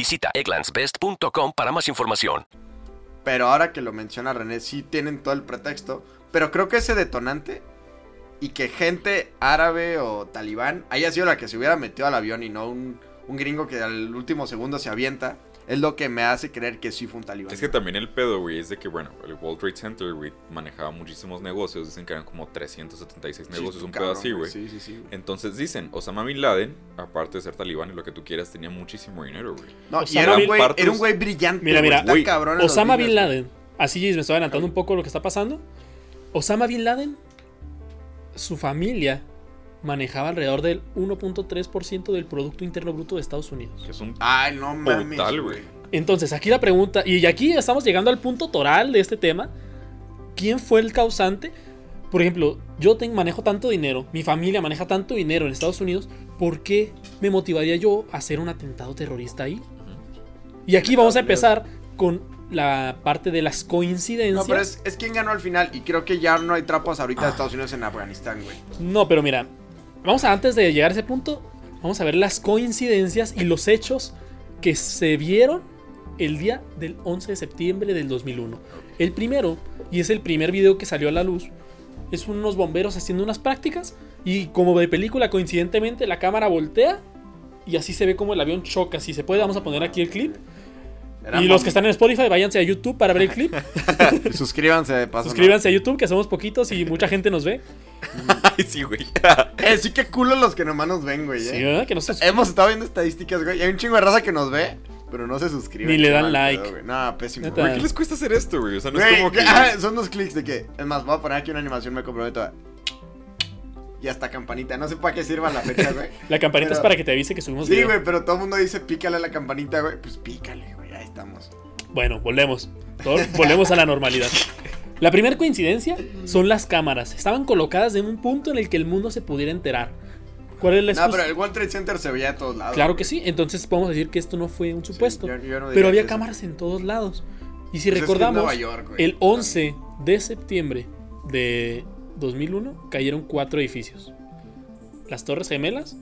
Visita egglandsbest.com para más información. Pero ahora que lo menciona René, sí tienen todo el pretexto. Pero creo que ese detonante y que gente árabe o talibán haya sido la que se hubiera metido al avión y no un, un gringo que al último segundo se avienta, es lo que me hace creer que sí fue un talibán. es que también el pedo, güey, es de que, bueno, el World Trade Center, güey, manejaba muchísimos negocios. Dicen que eran como 376 Sí, negocios, un cabrón, pedo así, güey. Sí, sí, sí. güey. Entonces dicen, Osama Bin Laden, aparte de ser talibán y lo que tú quieras, tenía muchísimo dinero, güey. No, y era un güey, Partos- era un güey brillante. Mira, mira, cabrón Osama Bin. Laden. Así me estoy adelantando un poco lo que está pasando. Osama Bin Laden, su familia manejaba alrededor del 1.3% del Producto Interno Bruto de Estados Unidos. Que es un Ay, no mames. Güey. Entonces, aquí la pregunta, y aquí estamos llegando al punto toral de este tema. ¿Quién fue el causante? Por ejemplo, yo tengo, manejo tanto dinero, mi familia maneja tanto dinero en Estados Unidos, ¿por qué me motivaría yo a hacer un atentado terrorista ahí? Y aquí vamos a empezar con la parte de las coincidencias. No, pero es, es quien ganó al final. Y creo que ya no hay trapas ahorita de Estados Unidos en Afganistán, güey. No, pero mira, vamos a antes de llegar a ese punto, vamos a ver las coincidencias y los hechos que se vieron el día del 11 de septiembre del 2001. El primero, y es el primer video que salió a la luz, es unos bomberos haciendo unas prácticas y como de película coincidentemente la cámara voltea y así se ve como el avión choca. Si se puede, vamos a poner aquí el clip. Y los que están en Spotify, váyanse a YouTube para ver el clip. *laughs* Suscríbanse de paso. ¿no? Suscríbanse a YouTube, que somos poquitos y mucha gente nos ve. *laughs* Ay, sí, güey. *laughs* Eh, sí que culo los que nomás nos ven, güey. Sí, eh. ¿verdad? Que no se Hemos estado viendo estadísticas, güey. y Hay un chingo de raza que nos ve, pero no se suscribe. Ni le dan mal like. pedo, güey. No, pésimo. Neta. güey. ¿Qué les cuesta hacer esto, güey? O sea, no Güey, es como que. *laughs* ah, son dos clics de que. Es más, voy a poner aquí una animación, me comprometo a. Y hasta campanita. No sé para qué sirva la fecha, güey. La campanita Pero- es para que te avise que subimos Sí, video. güey, pero todo el mundo dice pícale a la campanita, güey. Pues pícale, güey. Ahí estamos. Bueno, volvemos. Todo- volvemos a la normalidad. La primera coincidencia son las cámaras. Estaban colocadas en un punto en el que el mundo se pudiera enterar. ¿Cuál es la No, excusa? pero el World Trade Center se veía de todos lados. Claro que sí. Entonces podemos decir que esto no fue un supuesto. yo- yo no diría pero había cámaras en todos lados. Y si Pues recordamos, York, el 11 de septiembre de 2001 cayeron cuatro edificios. Las Torres Gemelas,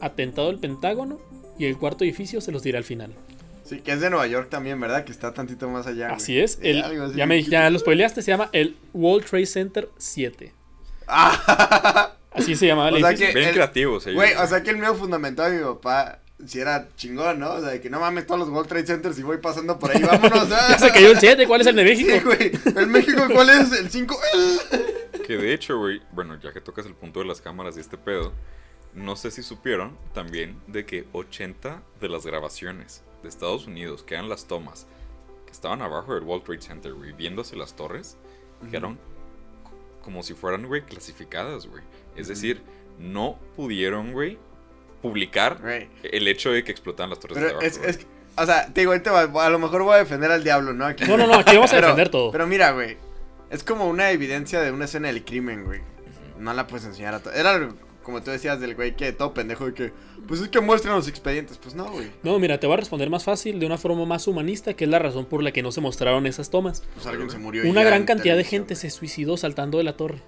atentado del Pentágono y el cuarto edificio se los diré al final. Sí, que es de Nueva York también, ¿verdad? Que está tantito más allá. güey. Así es. El, así. ya, me, ya lo spoileaste, se llama el World Trade Center 7. Ah, Así se llamaba *laughs* el O sea que- Bien el- creativos ellos. Güey, o sea que el miedo fundamental de mi papá si era chingón, ¿no? O sea, de que no mames todos los World Trade Centers y voy pasando por ahí, vámonos. *laughs* Ya se cayó el 7, ¿cuál es el de México? Sí, güey. ¿El México cuál es? ¿El 5? *laughs* Que de hecho, güey, bueno, ya que tocas el punto de las cámaras y este pedo, no sé si supieron también de que 80 de las grabaciones de Estados Unidos, que eran las tomas, que estaban abajo del World Trade Center, güey, viéndose las torres, quedaron como si fueran, güey, clasificadas, güey. Es decir, no pudieron, güey, publicar el hecho de que explotaban las torres de abajo. es, güey. es que- o sea, te digo, a lo mejor voy a defender al diablo, ¿no? Aquí. No, no, no, aquí vamos a Pero- defender todo. Pero mira, güey. Es como una evidencia de una escena del crimen, güey. No la puedes enseñar a todo. Era como tú decías del güey que todo pendejo de que. Pues es que muestran los expedientes. Pues no, güey. No, mira, te voy a responder más fácil, de una forma más humanista, que es la razón por la que no se mostraron esas tomas. Pues alguien se murió. y Una gran cantidad de gente se suicidó saltando de la torre.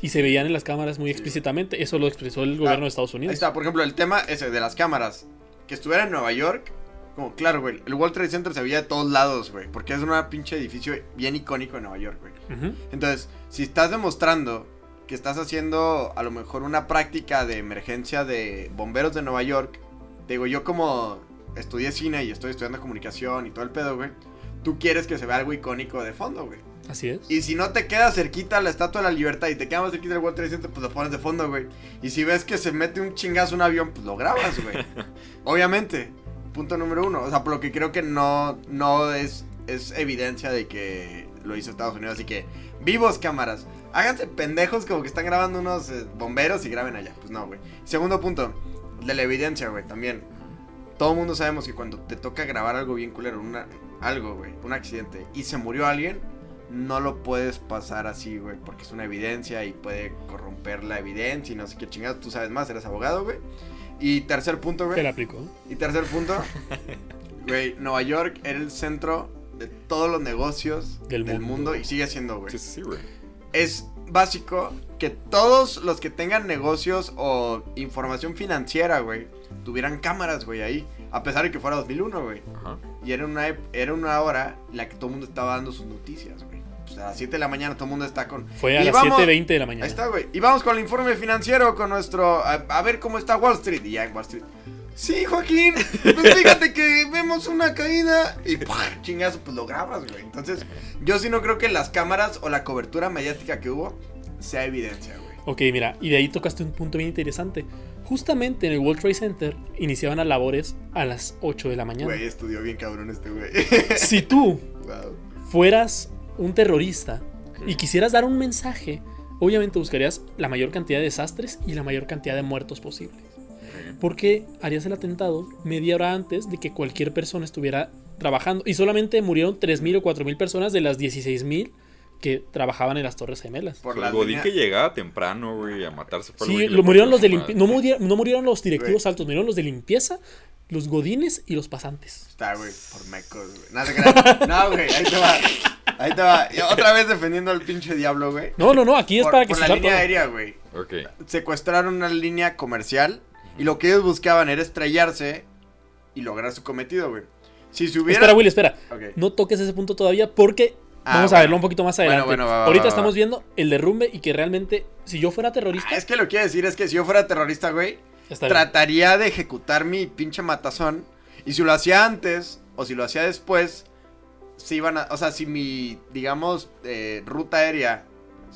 Y se veían en las cámaras muy explícitamente. Eso lo expresó el gobierno de Estados Ahí Unidos. está, por ejemplo, el tema ese de las cámaras. Que estuviera en Nueva York. Como, claro, güey. El World Trade Center se veía de todos lados, güey. Porque es un pinche edificio bien icónico en Nueva York, güey. Entonces, si estás demostrando que estás haciendo a lo mejor una práctica de emergencia de bomberos de Nueva York, te digo, yo como estudié cine y estoy estudiando comunicación y todo el pedo, güey, tú quieres que se vea algo icónico de fondo, güey. Así es. Y si no te queda cerquita la Estatua de la Libertad y te queda más cerquita el World Trade Center, pues lo pones de fondo, güey. Y si ves que se mete un chingazo un avión, pues lo grabas, güey. *laughs* Obviamente. Punto número uno. O sea, por lo que creo que no, no es, es evidencia de que lo hizo Estados Unidos. Así que, vivos cámaras. Háganse pendejos como que están grabando unos eh, bomberos y graben allá. Pues no, güey. Segundo punto. De la evidencia, güey, también. Todo el mundo sabemos que cuando te toca grabar algo bien culero, una, algo, güey, un accidente, y se murió alguien, no lo puedes pasar así, güey, porque es una evidencia y puede corromper la evidencia y no sé qué chingados. Tú sabes más, eres abogado, güey. Y tercer punto, Te güey. la aplicó. Y tercer punto, *laughs* güey, Nueva York era el centro de todos los negocios Del del, mundo. mundo. y sigue siendo, güey. Sí, sí, sí, güey. Es básico que todos los que tengan negocios o información financiera, güey, tuvieran cámaras, güey, ahí. A pesar de que fuera 2001, güey. Ajá. Y era una, era una hora en la que todo el mundo estaba dando sus noticias, güey. Pues a las 7 de la mañana todo el mundo está con... Fue a Y las vamos- 7.20 de la mañana. Ahí está, güey. Y vamos con el informe financiero con nuestro... A, a ver cómo está Wall Street. Y ya en Wall Street... Sí, Joaquín. Pues fíjate que vemos una caída. Y ¡pua! chingazo, pues lo grabas, güey. Entonces, yo sí no creo que las cámaras o la cobertura mediática que hubo sea evidencia, güey. Ok, mira, y de ahí tocaste un punto bien interesante. Justamente en el World Trade Center iniciaban las labores a las 8 de la mañana. Güey, estudió bien cabrón este güey. Si tú wow. fueras un terrorista y quisieras dar un mensaje, obviamente buscarías la mayor cantidad de desastres y la mayor cantidad de muertos posibles. Porque harías el atentado media hora antes de que cualquier persona estuviera trabajando. Y solamente murieron 3.000 o 4.000 personas de las 16.000 que trabajaban en las Torres Gemelas. Por el la Godín línea- que llegaba temprano, güey, a matarse. fue Sí, lo murieron los de limpieza. No, murieron, no murieron los directivos altos, murieron los de limpieza los godines y los pasantes. Está, güey, por mecos, güey. No, te creas. No, güey, ahí te va. Ahí te va. Otra vez defendiendo al pinche diablo, güey. No, no, no, aquí es Por, para que por se la línea todo. aérea, güey. Ok. Secuestraron una línea comercial y lo que ellos buscaban era estrellarse y lograr su cometido, güey. Si se hubiera... Espera, Willy, espera. No toques ese punto todavía porque Ah, vamos a bueno. verlo un poquito más Bueno, adelante. bueno, va, va, Ahorita va, estamos viendo el derrumbe y que realmente, si yo fuera terrorista, Ah, es que lo que quiero decir es que si yo fuera terrorista, güey, trataría de ejecutar mi pinche matazón. Y si lo hacía antes o si lo hacía después, si iban a. O sea, si mi, digamos, eh, ruta aérea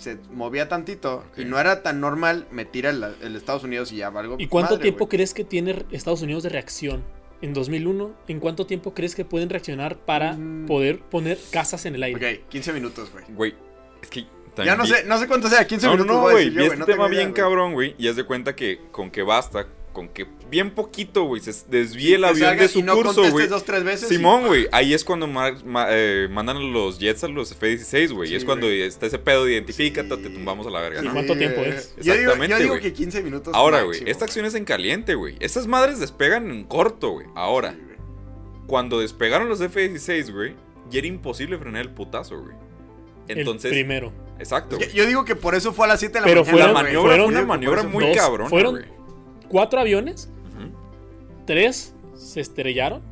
se movía tantito y no era tan normal, me tira el, el Estados Unidos y ya valgo. ¿Y cuánto madre, tiempo crees que tiene Estados Unidos de reacción? En 2001, ¿en cuánto tiempo crees que pueden reaccionar para Mm. poder poner casas en el aire? Ok, 15 minutos, güey. Güey, es que. Ya no sé, no sé cuánto sea, 15 No, no, minutos. no, güey. este no tema idea, bien cabrón, güey. Y haz de cuenta que con que basta, con que bien poquito, güey, se desvíe el avión de su y no curso, contestes güey. dos, tres veces y- Simón, güey. Ahí es cuando ma- ma- eh, mandan los jets a los F-16, güey. Sí, y es cuando güey. está ese pedo de identifícate, Sí. te tumbamos a la verga, ¿Y ¿no? cuánto tiempo es? Yo digo, yo Exactamente, digo güey. que 15 minutos. Ahora, güey, esta acción es en caliente, güey. Estas madres despegan en corto, güey. Ahora, Sí, cuando despegaron los F-16, güey, ya era imposible frenar el putazo, güey. Entonces, el primero. exacto, Yo, digo que por eso fue a las 7 de la Pero mañana. Fueron- fue una Yo digo que maniobra muy fueron- güey. Cuatro aviones, tres se estrellaron.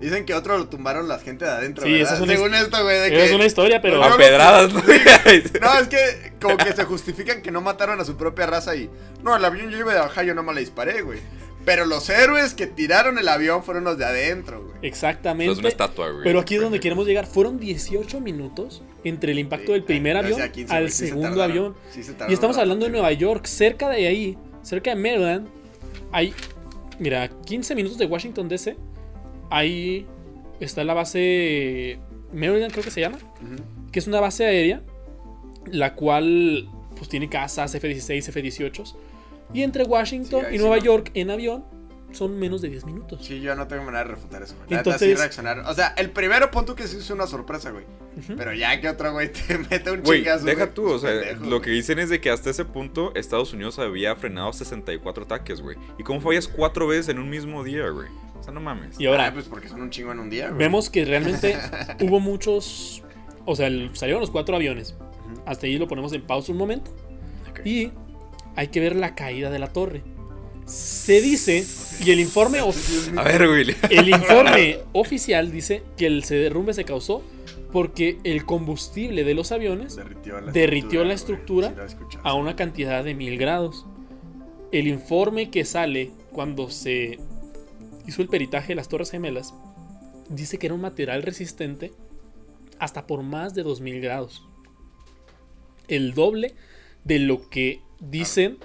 Dicen que otro lo tumbaron la gente de adentro. Sí, es una Según esto, güey. de Esa es que- una historia, pero... No, A pedradas, ¿no? *laughs* No, es que como que se justifican que no mataron a su propia raza y. No, el avión yo iba de bajar, yo no me le disparé, güey. Pero los héroes que tiraron el avión fueron los de adentro, güey. Exactamente. Es una estatua, güey. Pero aquí es donde queremos llegar. Fueron 18 minutos entre el impacto del primer avión o sea, 15, al sí se segundo tardaron. avión. Sí se tardaron Y estamos hablando de Nueva York, cerca de ahí, cerca de Maryland. Hay, mira, 15 minutos de Washington DC. Ahí está la base Maryland, creo que se llama. Que es una base aérea, la cual pues tiene casas F-16, F-18. Y entre Washington Sí, y sí Nueva no. York en avión son menos de 10 minutos. Sí, yo no tengo manera de refutar eso, güey. Entonces- sí reaccionaron. O sea, el primero punto que sí es una sorpresa, güey. Ujú. Pero ya que otro güey te *laughs* mete un Güey, chingazo. deja güey, tú, o sea, pendejo, lo que dicen es de que hasta ese punto Estados Unidos había frenado 64 ataques, güey. ¿Y cómo fallas cuatro veces en un mismo día, güey? O sea, no mames. Y ahora, Ah, pues porque son un chingo en un día, güey. Vemos que realmente *laughs* hubo muchos. O sea, el- salieron los cuatro aviones. Hasta ahí lo ponemos en pausa un momento. Ok. Y hay que ver la caída de la torre. Se dice, y el informe, *laughs* A ver, güey. el informe *laughs* oficial dice que el derrumbe se causó porque el combustible de los aviones Derritió la derritió la güey. estructura a una cantidad de mil grados. El informe que sale cuando se hizo el peritaje de las Torres Gemelas dice que era un material resistente hasta por más de 2000 grados. El doble de lo que dicen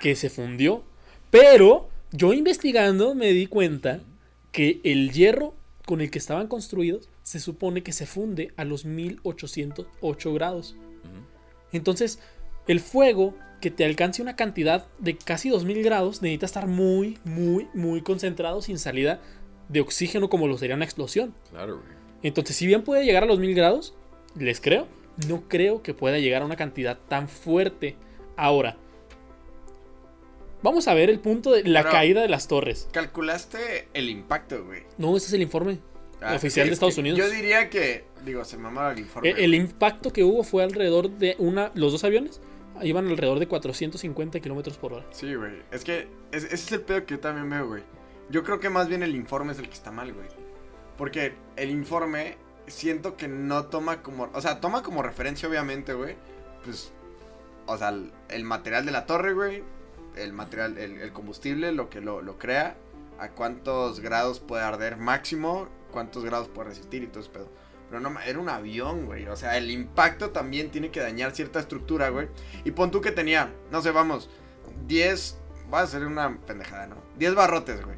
que se fundió. Pero yo investigando me di cuenta que el hierro con el que estaban construidos se supone que se funde a los 1808 grados. Entonces, el fuego que te alcance una cantidad de casi 2000 grados necesita estar muy, muy, muy concentrado sin salida de oxígeno como lo sería una explosión. Claro, güey. Entonces, si bien puede llegar a los 1000 grados, les creo, no creo que pueda llegar a una cantidad tan fuerte. Ahora, vamos a ver el punto de la Pero- caída de las torres. Calculaste el impacto, güey. No, ese es el informe Ah, oficial de Estados Unidos. Yo diría que, digo, se mamaba el informe. El, el impacto que hubo fue alrededor de una. Los dos aviones iban alrededor de 450 kilómetros por hora. Sí, güey. Es que es- ese es el pedo que yo también veo, güey. Yo creo que más bien el informe es el que está mal, güey. Porque el informe siento que no toma como... O sea, toma como referencia, obviamente, güey. Pues, o sea, el, el material de la torre, güey. El material, el, el combustible, lo que lo, lo crea. A cuántos grados puede arder máximo. Cuántos grados puede resistir y todo ese pedo. Pero no, era un avión, güey. O sea, el impacto también tiene que dañar cierta estructura, güey. Y pon tú que tenía, no sé, vamos, 10, va a ser una pendejada, ¿no? 10 barrotes, güey.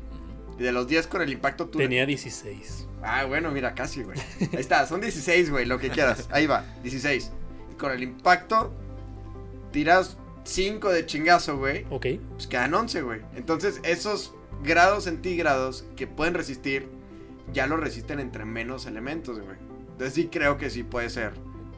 Y de los 10 con el impacto tú... Tenía 16. Ah, bueno, mira, casi, güey. Ahí está, son 16, güey, lo que quieras. Ahí va, 16. Y con el impacto tiras 5 de chingazo, güey. Ok. Pues quedan 11, güey. Entonces, esos grados centígrados que pueden resistir, ya lo resisten entre menos elementos, güey. Entonces sí creo que sí puede ser.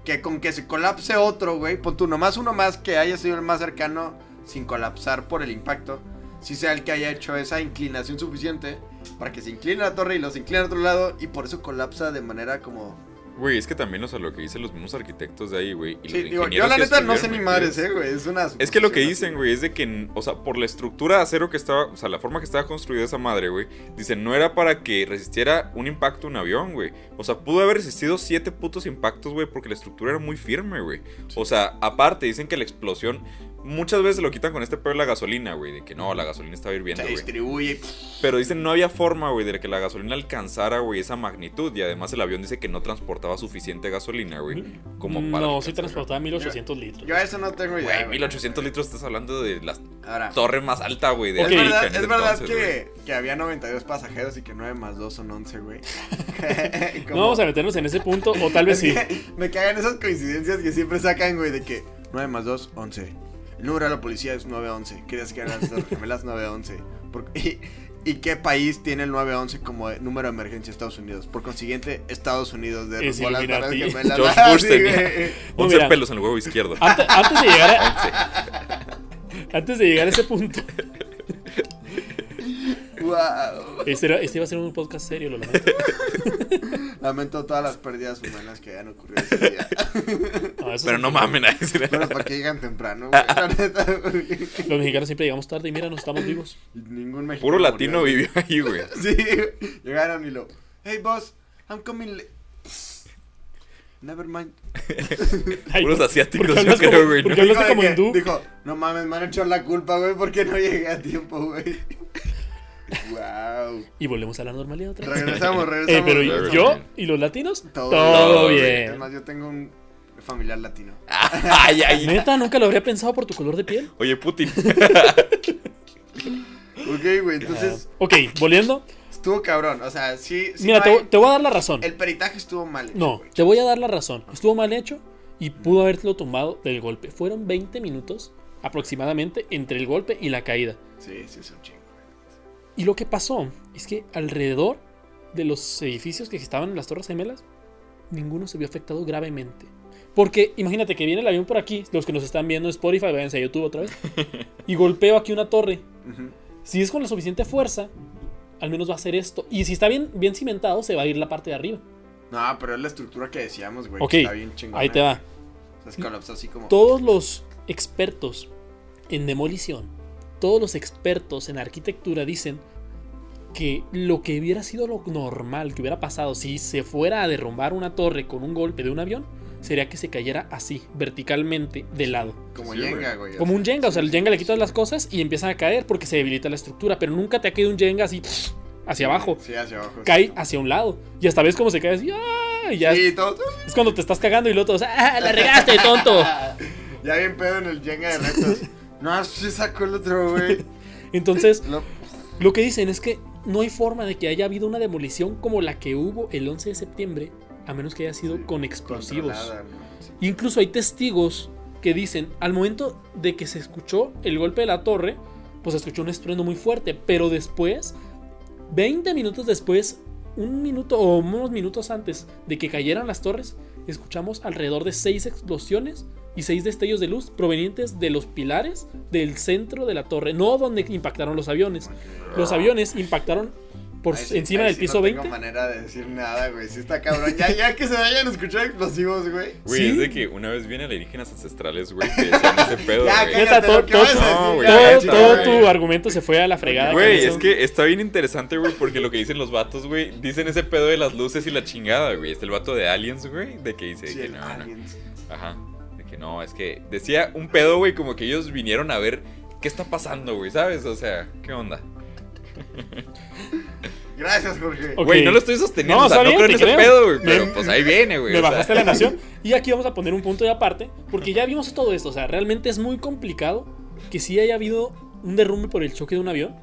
Que con que se colapse otro, güey, pon tú nomás uno más que haya sido el más cercano sin colapsar por el impacto, si sea el que haya hecho esa inclinación suficiente para que se incline la torre y los inclina al otro lado y por eso colapsa de manera como... Güey, es que también, o sea, lo que dicen los mismos arquitectos de ahí, güey. y Sí, los digo, yo la neta no sé ni madres, eh, güey, es una... Es que lo que dicen, güey, es de que, o sea, por la estructura de acero que estaba, o sea, la forma que estaba construida esa madre, güey, dicen, no era para que resistiera un impacto un avión, güey. O sea, pudo haber resistido siete putos impactos, güey, porque la estructura era muy firme, güey. O sea, aparte, dicen que la explosión, muchas veces lo quitan con este pedo de la gasolina, güey, de que no, la gasolina estaba hirviendo, Se güey. distribuye. Pero dicen, no había forma, güey, de que la gasolina alcanzara, güey, esa magnitud. Y además el avión dice que no transportaba suficiente gasolina, güey, como para... No, sí transportaba 1800 litros. Yo a eso no tengo idea. Güey, 1800 litros estás hablando de la Ahora, torre más alta, güey, de es verdad, es verdad entonces, que, que había 92 pasajeros y que 9 más 2 son 11, güey. *laughs* *laughs* No vamos a meternos en ese punto, o tal vez sí. Me cagan esas coincidencias que siempre sacan, güey, de que 9 más 2, 11. El número de la policía es 911. Querías que eran las Torres gemelas 911. Por- y, ¿Y qué país tiene el 911 como número de emergencia? Estados Unidos. Por consiguiente, Estados Unidos Es derrumbó las Torres Illuminati. gemelas. George *laughs* Bush tenía güey. 11 mira. pelos en el huevo izquierdo. Antes, antes de llegar a, *laughs* antes de llegar a ese punto, Wow. este, era- este iba a ser un podcast serio, lo lamento. *laughs* Lamento todas las pérdidas humanas que hayan ocurrido ese día. *laughs* No, eso Pero no mamen a ese. Pero para que llegan temprano, *laughs* güey. Los mexicanos siempre llegamos tarde y mira, no estamos vivos. Y Ningún mexicano Puro latino murió. vivió ahí, güey. Sí, llegaron y lo. Hey, boss, I'm coming late. Never mind. Ay, Puros ¿por- asiáticos, yo creo, güey, como hindú? Dijo, no mames, me han hecho la culpa, güey, porque no llegué a tiempo, güey. Wow. Y volvemos a la normalidad otra vez. Regresamos, *laughs* Eh, regresamos. pero regresamos. yo y los latinos, Todo, todo, bien. bien. Además, yo tengo un familiar latino. *laughs* Ay, ay. Neta, nunca lo habría pensado por tu color de piel. Oye, Putin. *laughs* Ok, güey, entonces Ok, volviendo. estuvo cabrón. O sea, sí. sí Mira, no te, hay- te voy a dar la razón. El peritaje estuvo mal. hecho, No, güey. te voy a dar la razón. Estuvo mal hecho y pudo haberlo tumbado del golpe. Fueron 20 minutos aproximadamente entre el golpe y la caída. Sí, sí, es un chingo. Y lo que pasó es que alrededor de los edificios que estaban en las Torres Gemelas, ninguno se vio afectado gravemente. Porque imagínate que viene el avión por aquí, los que nos están viendo en Spotify, váyanse a YouTube otra vez, *laughs* y golpeo aquí una torre. Si es con la suficiente fuerza, al menos va a hacer esto. Y si está bien, bien cimentado, se va a ir la parte de arriba. No, pero es la estructura que decíamos, güey. Ok, está bien chingona. ahí te va. O sea, así como. Todos los expertos en demolición, todos los expertos en arquitectura dicen que lo que hubiera sido lo normal que hubiera pasado si se fuera a derrumbar una torre con un golpe de un avión sería que se cayera así, verticalmente, de lado. Como Sí, Jenga, güey. Como un Jenga, o sea, el Jenga le quitas sí. las cosas y empiezan a caer porque se debilita la estructura, pero nunca te ha caído un Jenga así hacia abajo. Sí, hacia abajo. Cae sí. hacia un lado. Y hasta ves cómo se cae así. ¡ah! Y ya Sí, todo. es cuando te estás cagando y luego todos, ¡ah! ¡La regaste, tonto! *laughs* Ya bien pedo en el Jenga de retos. *laughs* No, se sacó el otro, güey. *laughs* Entonces, *laughs* Lo- Lo que dicen es que no hay forma de que haya habido una demolición como la que hubo el 11 de septiembre, a menos que haya sido Sí, con explosivos. Sí. Incluso hay testigos que dicen, al momento de que se escuchó el golpe de la torre, pues se escuchó un estruendo muy fuerte, pero después, 20 minutos después, un minuto o unos minutos antes de que cayeran las torres, escuchamos alrededor de 6 explosiones y 6 destellos de luz provenientes de los pilares del centro de la torre, no donde impactaron los aviones. Los aviones impactaron por Ahí encima ahí del sí piso no 20. tengo manera de decir nada, güey. Sí está cabrón. Ya, ya que se vayan a escuchar explosivos, güey. Güey, Sí. es de que una vez vienen alienígenas ancestrales, güey, que decían ese pedo, Ya, güey. cállate, todo, No, güey, todo- neta, todo güey. tu argumento se fue a la fregada. Güey, es que está bien interesante, güey, porque lo que dicen los vatos, güey, dicen ese pedo de las luces y la chingada, güey. Está el vato de Aliens, güey, de que dice Sí, que no, no. aliens. Ajá. Que no, es que decía un pedo, güey, como que ellos vinieron a ver qué está pasando, güey, ¿sabes? O sea, ¿qué onda? *laughs* Gracias, Jorge. Güey, no lo estoy sosteniendo, No, o sea, está no bien, creo en ese creo. pedo, güey, Me- pero pues ahí viene, güey. Me o sea. bajaste la nación. *laughs* Y aquí vamos a poner un punto de aparte, porque ya vimos todo esto. O sea, realmente es muy complicado que sí haya habido un derrumbe por el choque de un avión.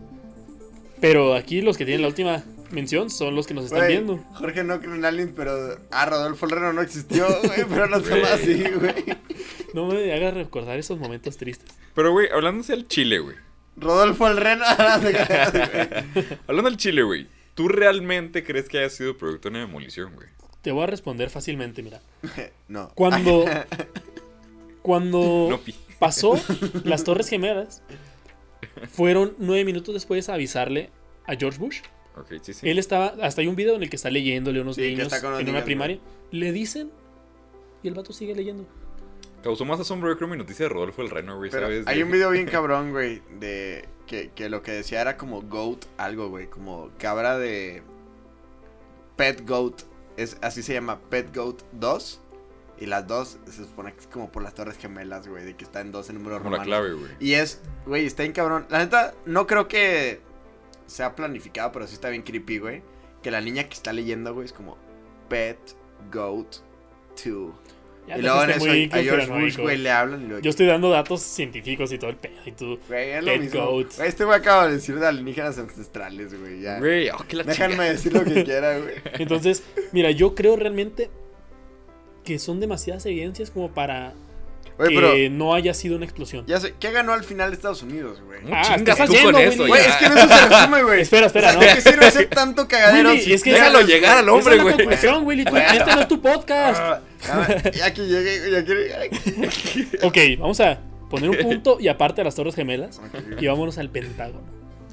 Pero aquí los que tienen la última mención son los que nos están viendo. Jorge no cree en aliens, pero. Ah, Rodolfo el Reno no existió, *laughs* güey. Pero no Güey. así, güey. No me hagas recordar esos momentos tristes. Pero, güey, hablándose al chile, güey. Rodolfo el Reno. *laughs* *laughs* Hablando al chile, güey. ¿Tú realmente crees que haya sido producto de una demolición, güey? Te voy a responder fácilmente, mira. no. Cuando. Cuando No, pi. pasó las Torres Gemelas, fueron nueve minutos después a avisarle a George Bush Ok, sí, sí. Él estaba, hasta hay un video en el que está leyéndole a unos Sí, niños en una niños, primaria. Le dicen y el vato sigue leyendo. Causó más asombro, yo creo, mi noticia de Rodolfo el Reno, güey, Pero ¿sabes? hay un video bien cabrón, güey, de que, que lo que decía era como goat algo, güey, como cabra de pet goat, es así se llama pet goat 2 y las dos se supone que es como por las torres gemelas, güey, de que está en dos en número Como la romano. clave, güey. Y es, güey, está bien cabrón. La neta no creo que sea planificado, pero sí está bien creepy, güey, que la niña que está leyendo, güey, es como pet goat 2. Ya y luego en eso a George Bush, güey, le hablan y luego Yo estoy dando datos científicos y todo el pedo. Y tú, Güey, es lo Pet mismo. goat. Güey, este güey acaba de decir de alienígenas ancestrales, güey, ya. Güey, oh, que la Déjame chingada. decir lo que *laughs* quiera, güey. Entonces, mira, yo creo realmente que son demasiadas evidencias como para Güey, que pero no haya sido una explosión. ya sé, ¿qué ganó al final de Estados Unidos, güey? Ah, chingas estás tú yendo, con Willy. eso, Güey, ya. es que no eso se resume, güey. Espera, espera, o sea, no. ¿de qué sirve hacer tanto cagadero? Willy, es que Déjalo esa- llegar al esa hombre, es la güey. conclusión, Willy. Tú- este no es tu podcast. Ah, ya, que llegue, ya quiero Ok, vamos a poner un punto y aparte a las Torres Gemelas. Y vámonos al Pentágono.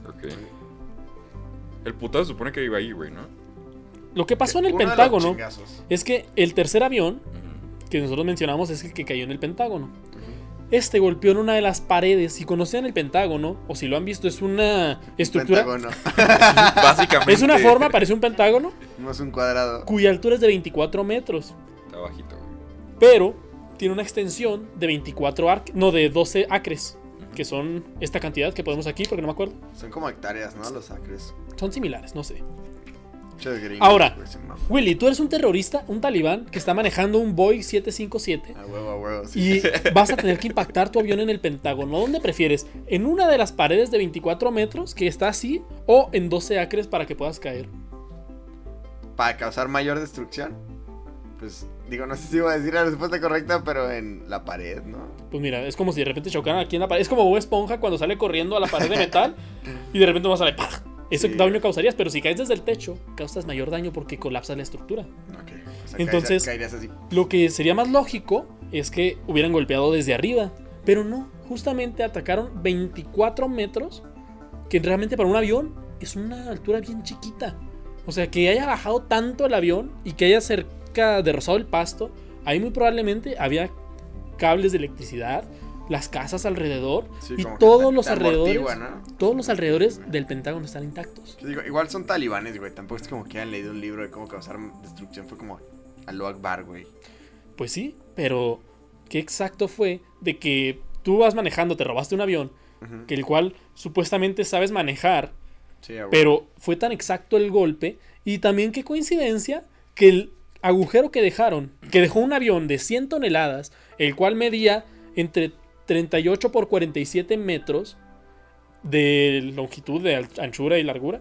Ok. El putado se supone que iba ahí, güey, ¿no? Lo que pasó en el Uno Pentágono es que el tercer avión que nosotros mencionamos es el que cayó en el Pentágono. Este golpeó en una de las paredes. Si conocían el Pentágono, o si lo han visto, es una estructura. Pentágono. *laughs* Básicamente. Es una forma, parece un pentágono, No es un cuadrado. cuya altura es de 24 metros. Está bajito, güey. Pero tiene una extensión de 24 acres, no, de 12 acres. Que son esta cantidad que ponemos aquí, porque no me acuerdo. Son como hectáreas, ¿no? Los acres. Son similares, no sé. Ahora. Willy, tú eres un terrorista, un talibán, que está manejando un Boeing 757. A huevo, a huevo. sí. Y *laughs* vas a tener que impactar tu avión en el Pentágono. ¿Dónde prefieres? ¿En una de las paredes de 24 metros, que está así, o en 12 acres para que puedas caer? Para causar mayor destrucción. Pues, digo, no sé si iba a decir la respuesta correcta, pero en la pared, ¿no? Pues mira, es como si de repente chocaran aquí en la pared. Es como Bob Esponja cuando sale corriendo a la pared de metal *laughs* y de repente vas a ¡pah! Ese Sí. daño causarías, pero si caes desde el techo, causas mayor daño porque colapsa la estructura. Ok. O sea, Entonces- caerías- caerías así. Lo que sería más lógico es que hubieran golpeado desde arriba, pero no, justamente atacaron 24 metros, que realmente para un avión es una altura bien chiquita. O sea, que haya bajado tanto el avión y que haya cerca de rozado el pasto, ahí muy probablemente había cables de electricidad, las casas alrededor Sí, y todos los alrededores, todos los alrededores del Pentágono están intactos. Digo, igual son talibanes, güey. Tampoco es como que hayan leído un libro de cómo causar destrucción. Fue como Aló Akbar, güey. Pues sí, pero ¿qué exacto fue de que tú vas manejando, te robaste un avión, que el cual supuestamente sabes manejar, Sí, a pero fue tan exacto el golpe y también qué coincidencia que el agujero que dejaron, que dejó un avión de 100 toneladas, el cual medía entre 38 por 47 metros de longitud, de anchura y largura,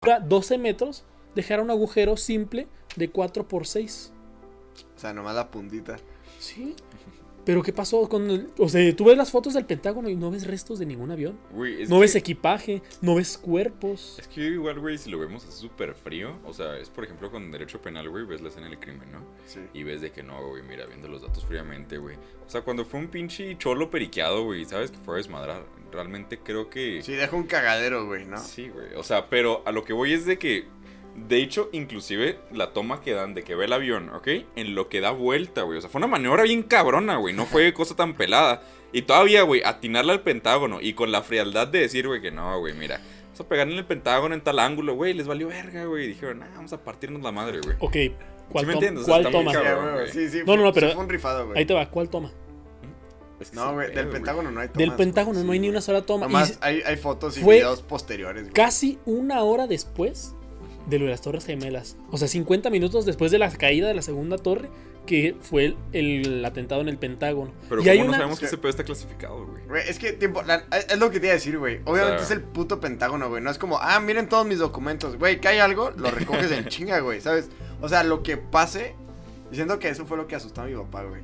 12 metros, dejar un agujero simple de 4 por 6. O sea, nomás la puntita. Sí. Pero ¿qué pasó con el... O sea, tú ves las fotos del Pentágono y no ves restos de ningún avión. Es No que- ves equipaje, no ves cuerpos. Es que igual, güey, si lo vemos así súper frío, o sea, es por ejemplo con derecho penal, güey, ves la escena del crimen, ¿no? Sí. Y ves de que no, güey, mira, viendo los datos fríamente, güey. O sea, cuando fue un pinche cholo periqueado, güey, ¿sabes? Que fue a desmadrar. Realmente creo que... Sí, deja un cagadero, güey, ¿no? Sí, güey. O sea, pero a lo que voy es de que, de hecho, inclusive la toma que dan de que ve el avión, ¿ok? En lo que da vuelta, güey. O sea, fue una maniobra bien cabrona, güey. No fue cosa tan pelada. Y todavía, güey, atinarle al Pentágono y con la frialdad de decir, güey, que no, güey, mira. Vamos a pegar en el Pentágono en tal ángulo, güey. Les valió verga, güey. Dijeron, nah, vamos a partirnos la madre, güey. Ok, ¿cuál, ¿Sí me? O sea, cuál está muy toma? Sí, cabrón. sí, sí. No, no, no, pero- fue un rifado, güey. Ahí te va, ¿cuál toma? Es que No, güey, del Pentágono no hay tomas. Del Pentágono no hay sí, ni una sola toma. Y Nomás hay, hay fotos y fue videos posteriores, güey. casi una hora después de lo de las Torres Gemelas. O sea, 50 minutos después de la caída de la segunda torre, que fue el, el atentado en el Pentágono. Pero y ¿cómo hay no una... sabemos que ese pedo está clasificado, güey? Güey, es que, tiempo, la- es lo que te iba a decir, güey. Obviamente O sea- es el puto Pentágono, güey. No es como, ah, miren todos mis documentos. Güey, que hay algo, lo recoges en *laughs* chinga, güey, ¿sabes? O sea, lo que pase, diciendo que eso fue lo que asustó a mi papá, güey.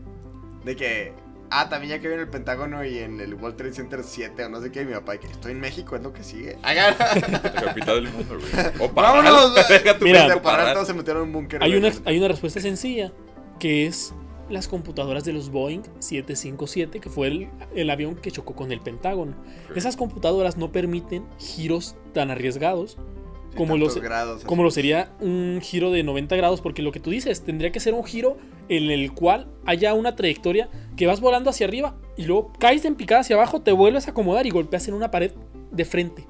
De que, ah, también ya que vi en el Pentágono y en el World Trade Center 7 o no sé qué, mi papá, que estoy en México, es lo que sigue. Hagan. La *laughs* capital del mundo, güey. O Vámonos. *laughs* Deja tu Mira, parar, todos se metieron en un búnker. Hay güey. una, hay una respuesta sencilla, que es las computadoras de los Boeing 757, que fue el, el avión que chocó con el Pentágono. Esas computadoras no permiten giros tan arriesgados como los, grados, como lo sería un giro de 90 grados, porque lo que tú dices, tendría que ser un giro en el cual haya una trayectoria que vas volando hacia arriba y luego caes en picada hacia abajo, te vuelves a acomodar y golpeas en una pared de frente.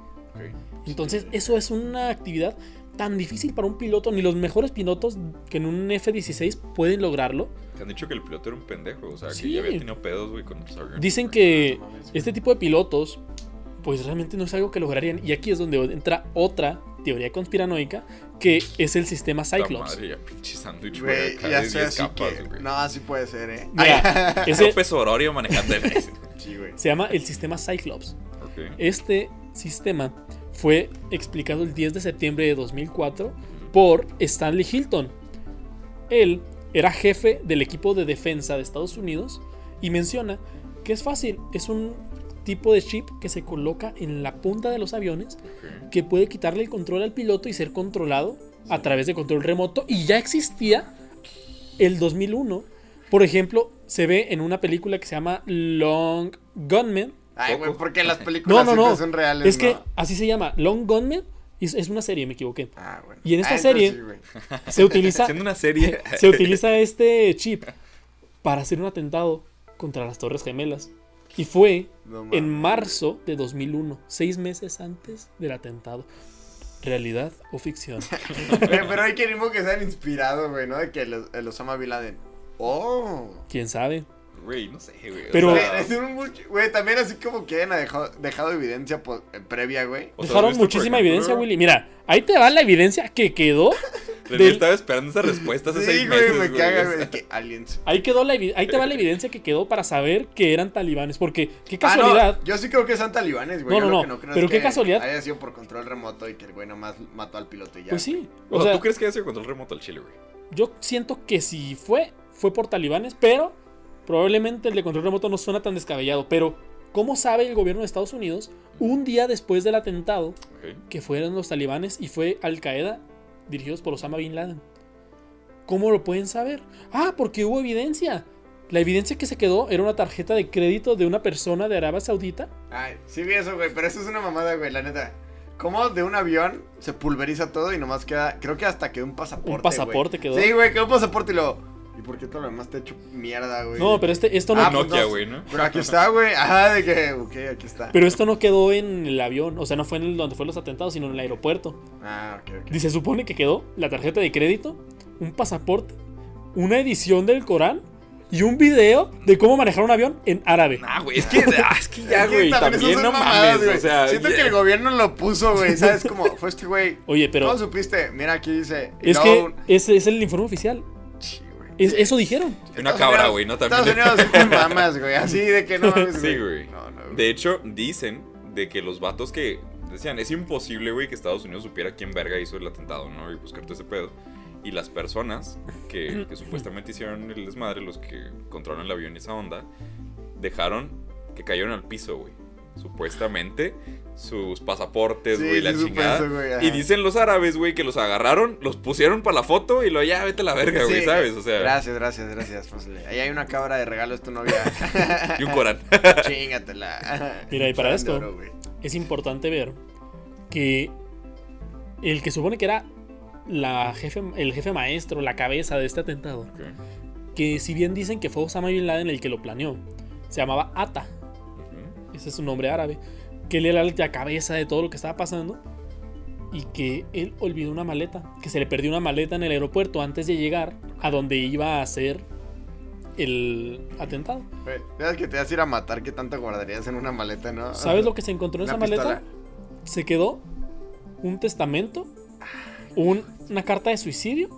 Entonces, eso es una actividad tan difícil para un piloto, ni los mejores pilotos que en un F-16 pueden lograrlo. Te han dicho que el piloto era un pendejo, o sea, que ya había tenido pedos, güey, con aviones. Dicen que este tipo de pilotos, pues realmente no es algo que lograrían. Y aquí es donde entra otra teoría conspiranoica, que es el sistema Cyclops. madre, ya pinche sándwich, güey, Güey, acá ya de sé 10 así capas, que. güey. No, así puede ser, eh. Mira, *laughs* ese López Ororio manejando el... Sí, *laughs* güey. *laughs* se llama el sistema Cyclops. Este sistema fue explicado el 10 de septiembre de 2004 por Stanley Hilton. Él era jefe del equipo de defensa de Estados Unidos y menciona que es fácil, es un tipo de chip que se coloca en la punta de los aviones que puede quitarle el control al piloto y ser controlado a través de control remoto y ya existía el 2001. Por ejemplo, se ve en una película que se llama Long Gunman, Ay, güey, porque las películas no, son reales. Es que ¿no? así se llama. Long Gunman es, es una serie, me equivoqué. Ah, bueno. Y en esta Ah, serie- sí. *laughs* Se utiliza, una serie. *laughs* se utiliza este chip para hacer un atentado contra las Torres Gemelas. Y fue No en marzo de 2001, seis meses antes del atentado. ¿Realidad o ficción? *laughs* Pero hay queremos que sean inspirados, güey, ¿no? De que el, el Osama Bin Laden. Oh. ¿Quién sabe? Güey, no sé, güey. Pero- Güey, sea, es un mucho- güey, también así como que han dejado, dejado evidencia eh, previa, güey. o sea, Dejaron ¿viste, por muchísima ejemplo, evidencia, Willy. Mira, ahí te va la evidencia que quedó. *laughs* Estaba esperando esa respuesta hace Sí, seis güey, meses, me güey, caga, güey, que aliens. Ahí, quedó la evi- ahí te va la evidencia que quedó para saber que eran talibanes. Porque, qué Ah, no, casualidad. yo sí creo que son talibanes, güey. No, Yo no, lo no, que creo pero es qué que casualidad. Haya sido por control remoto y que el güey nomás mató al piloto y ya. Pues sí. O, O sea, sea, ¿tú crees que haya sido control remoto al Chile, güey? yo siento que si fue, fue por talibanes, pero probablemente el de control remoto no suena tan descabellado. Pero, ¿cómo sabe el gobierno de Estados Unidos un día después del atentado que fueron los talibanes y fue Al Qaeda dirigidos por Osama Bin Laden? ¿Cómo lo pueden saber? Ah, porque hubo evidencia. La evidencia que se quedó era una tarjeta de crédito de una persona de Arabia Saudita. Ay, sí vi eso, güey, pero eso es una mamada, güey, la neta. ¿Cómo de un avión se pulveriza todo y nomás queda, creo que hasta quedó un pasaporte, Un pasaporte güey. quedó. Sí, güey, quedó un pasaporte y luego, ¿y por qué todo lo demás te ha hecho mierda, güey? No, pero este, esto no. Ah, pues Nokia, no, güey, ¿no? Pero aquí está, güey, ajá, de que, ok, aquí está. Pero esto no quedó en el avión, o sea, no fue en el donde fueron los atentados, sino en el aeropuerto. Ah, ok, ok. Y se supone que quedó la tarjeta de crédito, un pasaporte, una edición del Corán y un video de cómo manejar un avión en árabe. Nah, güey, es que, *laughs* ah, es que ya, güey, también no mamadas, mames, güey. o sea... Siento que el gobierno lo puso, güey, ¿sabes? Como, fue este güey. Oye, pero ¿Cómo supiste? Mira, aquí dice. es que un- ese es el informe oficial. Es- eso dijeron. Una cabra, güey, ¿no? Estados También. Unidos son mamas, güey, así de que no mames, Sí, güey. No, no. De hecho, dicen de que los vatos que decían, es imposible, güey, que Estados Unidos supiera quién verga hizo el atentado, ¿no? Y buscarte ese pedo. Y las personas que, que supuestamente hicieron el desmadre, los que controlan el avión y esa onda, dejaron que cayeron al piso, güey. Supuestamente sus pasaportes, Sí, güey, la sí chingada. güey, y dicen los árabes, güey, que los agarraron, los pusieron para la foto y lo ya vete a la verga, güey, Sí, ¿sabes? O sea, Gracias, gracias, gracias, Fosle. Ahí hay una cabra de regalo, es tu novia. *laughs* y un Corán. *laughs* Chingatela. Mira, y para esto- oro, güey. Es importante ver que el que supone que era la jefe, el jefe maestro, la cabeza de este atentado, que si bien dicen que fue Osama Bin Laden el que lo planeó, se llamaba Ata. Ese es su nombre árabe, que él era la cabeza de todo lo que estaba pasando y que él olvidó una maleta, que se le perdió una maleta en el aeropuerto antes de llegar a donde iba a hacer el atentado. ¿Sabes que te vas a ir a matar? ¿Qué tanto guardarías en una maleta, no? ¿Sabes lo que se encontró en esa maleta? Se quedó un testamento un- una carta de suicidio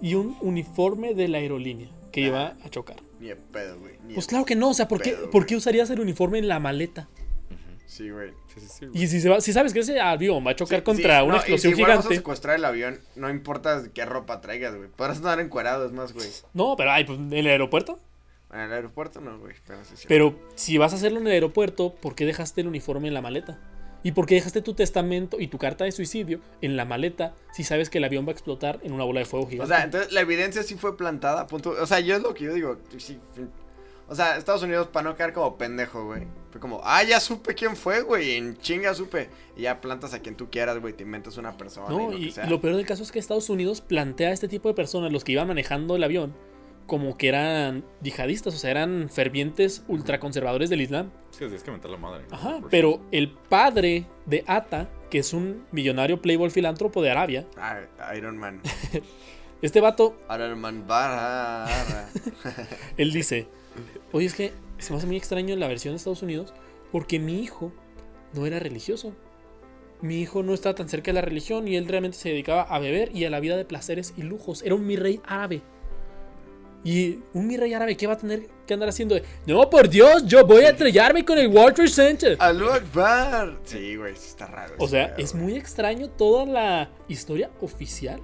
y un uniforme de la aerolínea que iba a chocar. Ni de pedo, güey. ni Pues claro que no, o sea, ¿por qué, ¿por qué usarías el uniforme en la maleta? Sí, güey. Sí, sí. Y si, se va, si sabes que ese avión va a chocar Sí, contra sí, una no, explosión y si igual vas a gigante. secuestrar el avión, no importa qué ropa traigas, güey. Podrás andar encuerado, es más, güey. No, pero ay, pues en el aeropuerto. En el aeropuerto no, güey. Pero sí, sí. Pero si vas a hacerlo en el aeropuerto, ¿por qué dejaste el uniforme en la maleta? ¿Y por qué dejaste tu testamento y tu carta de suicidio en la maleta si sabes que el avión va a explotar en una bola de fuego O gigante? sea, entonces la evidencia sí fue plantada, punto. O sea, yo es lo que yo digo. sí, o sea, Estados Unidos, para no quedar como pendejo, güey. Fue como, ah, ya supe quién fue, güey. En chinga supe. Y ya plantas a quien tú quieras, güey. Te inventas una persona. no, y lo y, que sea. y lo peor del caso es que Estados Unidos plantea a este tipo de personas, los que iban manejando el avión, como que eran yihadistas, o sea, eran fervientes ultraconservadores del Islam. Sí, tienes que meter la madre. Ajá, pero el padre de Ata, que es un millonario playboy filántropo de Arabia, Ah, Iron Man. *laughs* este vato, Iron Man barra. *laughs* él dice, oye, es que se me hace muy extraño la versión de Estados Unidos porque mi hijo no era religioso. Mi hijo no estaba tan cerca de la religión y él realmente se dedicaba a beber y a la vida de placeres y lujos. Era un mi rey árabe. Y un mi rey árabe, ¿qué va a tener que andar haciendo? no, por Dios, yo voy a estrellarme con el World Trade Center. Alú Akbar. Sí, güey, sí está raro. O sea, es güey. muy extraño toda la historia oficial.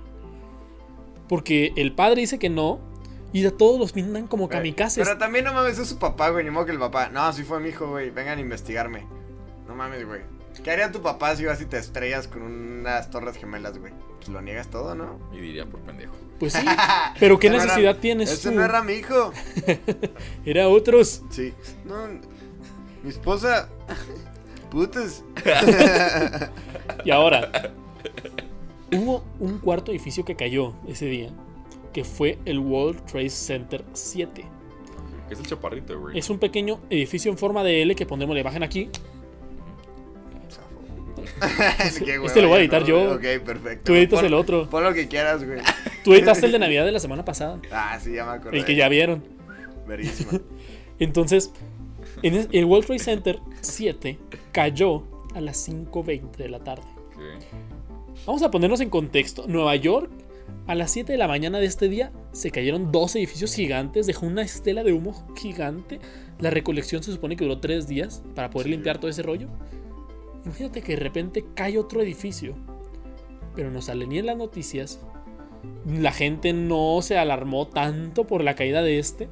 Porque el padre dice que no. Y a todos los pintan como Güey, kamikazes. Pero también no mames, es su papá, güey. Ni modo que el papá. No, sí fue mi hijo, güey. Vengan a investigarme. No mames, güey. ¿Qué haría tu papá si vas y te estrellas con unas torres gemelas, güey? Pues lo niegas todo, ¿no? Y diría por pendejo. Pues sí. *laughs* Pero ¿qué era- necesidad tienes Ese tú? no era mi hijo. *laughs* Era otros. Sí. No, mi esposa. Putas. *laughs* Y ahora, hubo un cuarto edificio que cayó ese día, que fue el World Trade Center 7. Que es el chaparrito, güey. Es un pequeño edificio en forma de L que pondremos la imagen aquí. *laughs* Qué Este lo voy a editar no, yo. güey. Ok, perfecto. Tú editas Pon- el otro. Pon lo que quieras, güey. Tú editaste el de Navidad de la semana pasada, Ah, sí, ya me acordé. el que ya vieron. Verísimo. *laughs* Entonces, en es- el World Trade Center 7 cayó a las 5.20 de la tarde. Vamos a ponernos en contexto. Nueva York, a las 7 de la mañana de este día, se cayeron dos edificios gigantes, dejó una estela de humo gigante. La recolección se supone que duró 3 días para poder limpiar todo ese rollo. Imagínate que de repente cae otro edificio, pero no sale ni en las noticias. La gente no se alarmó tanto por la caída de este.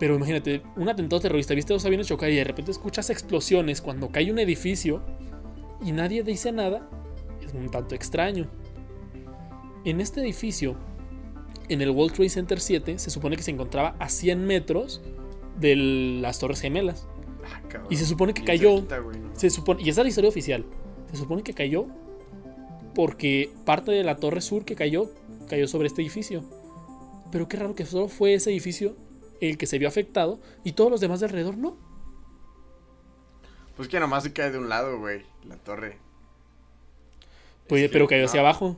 Pero imagínate, un atentado terrorista, viste dos aviones chocar y de repente escuchas explosiones cuando cae un edificio y nadie dice nada, es un tanto extraño. En este edificio, en el World Trade Center 7, se supone que se encontraba a 100 metros de las Torres Gemelas. Ah, cabrón. Y se supone que cayó. cerquita, güey, ¿no? Se supone, y esa es la historia oficial. Se supone que cayó porque parte de la torre sur que cayó cayó sobre este edificio. Pero qué raro que solo fue ese edificio el que se vio afectado y todos los demás de alrededor no. Pues que nomás se cae de un lado, güey. La torre. Pues, Es que pero cayó no. hacia abajo.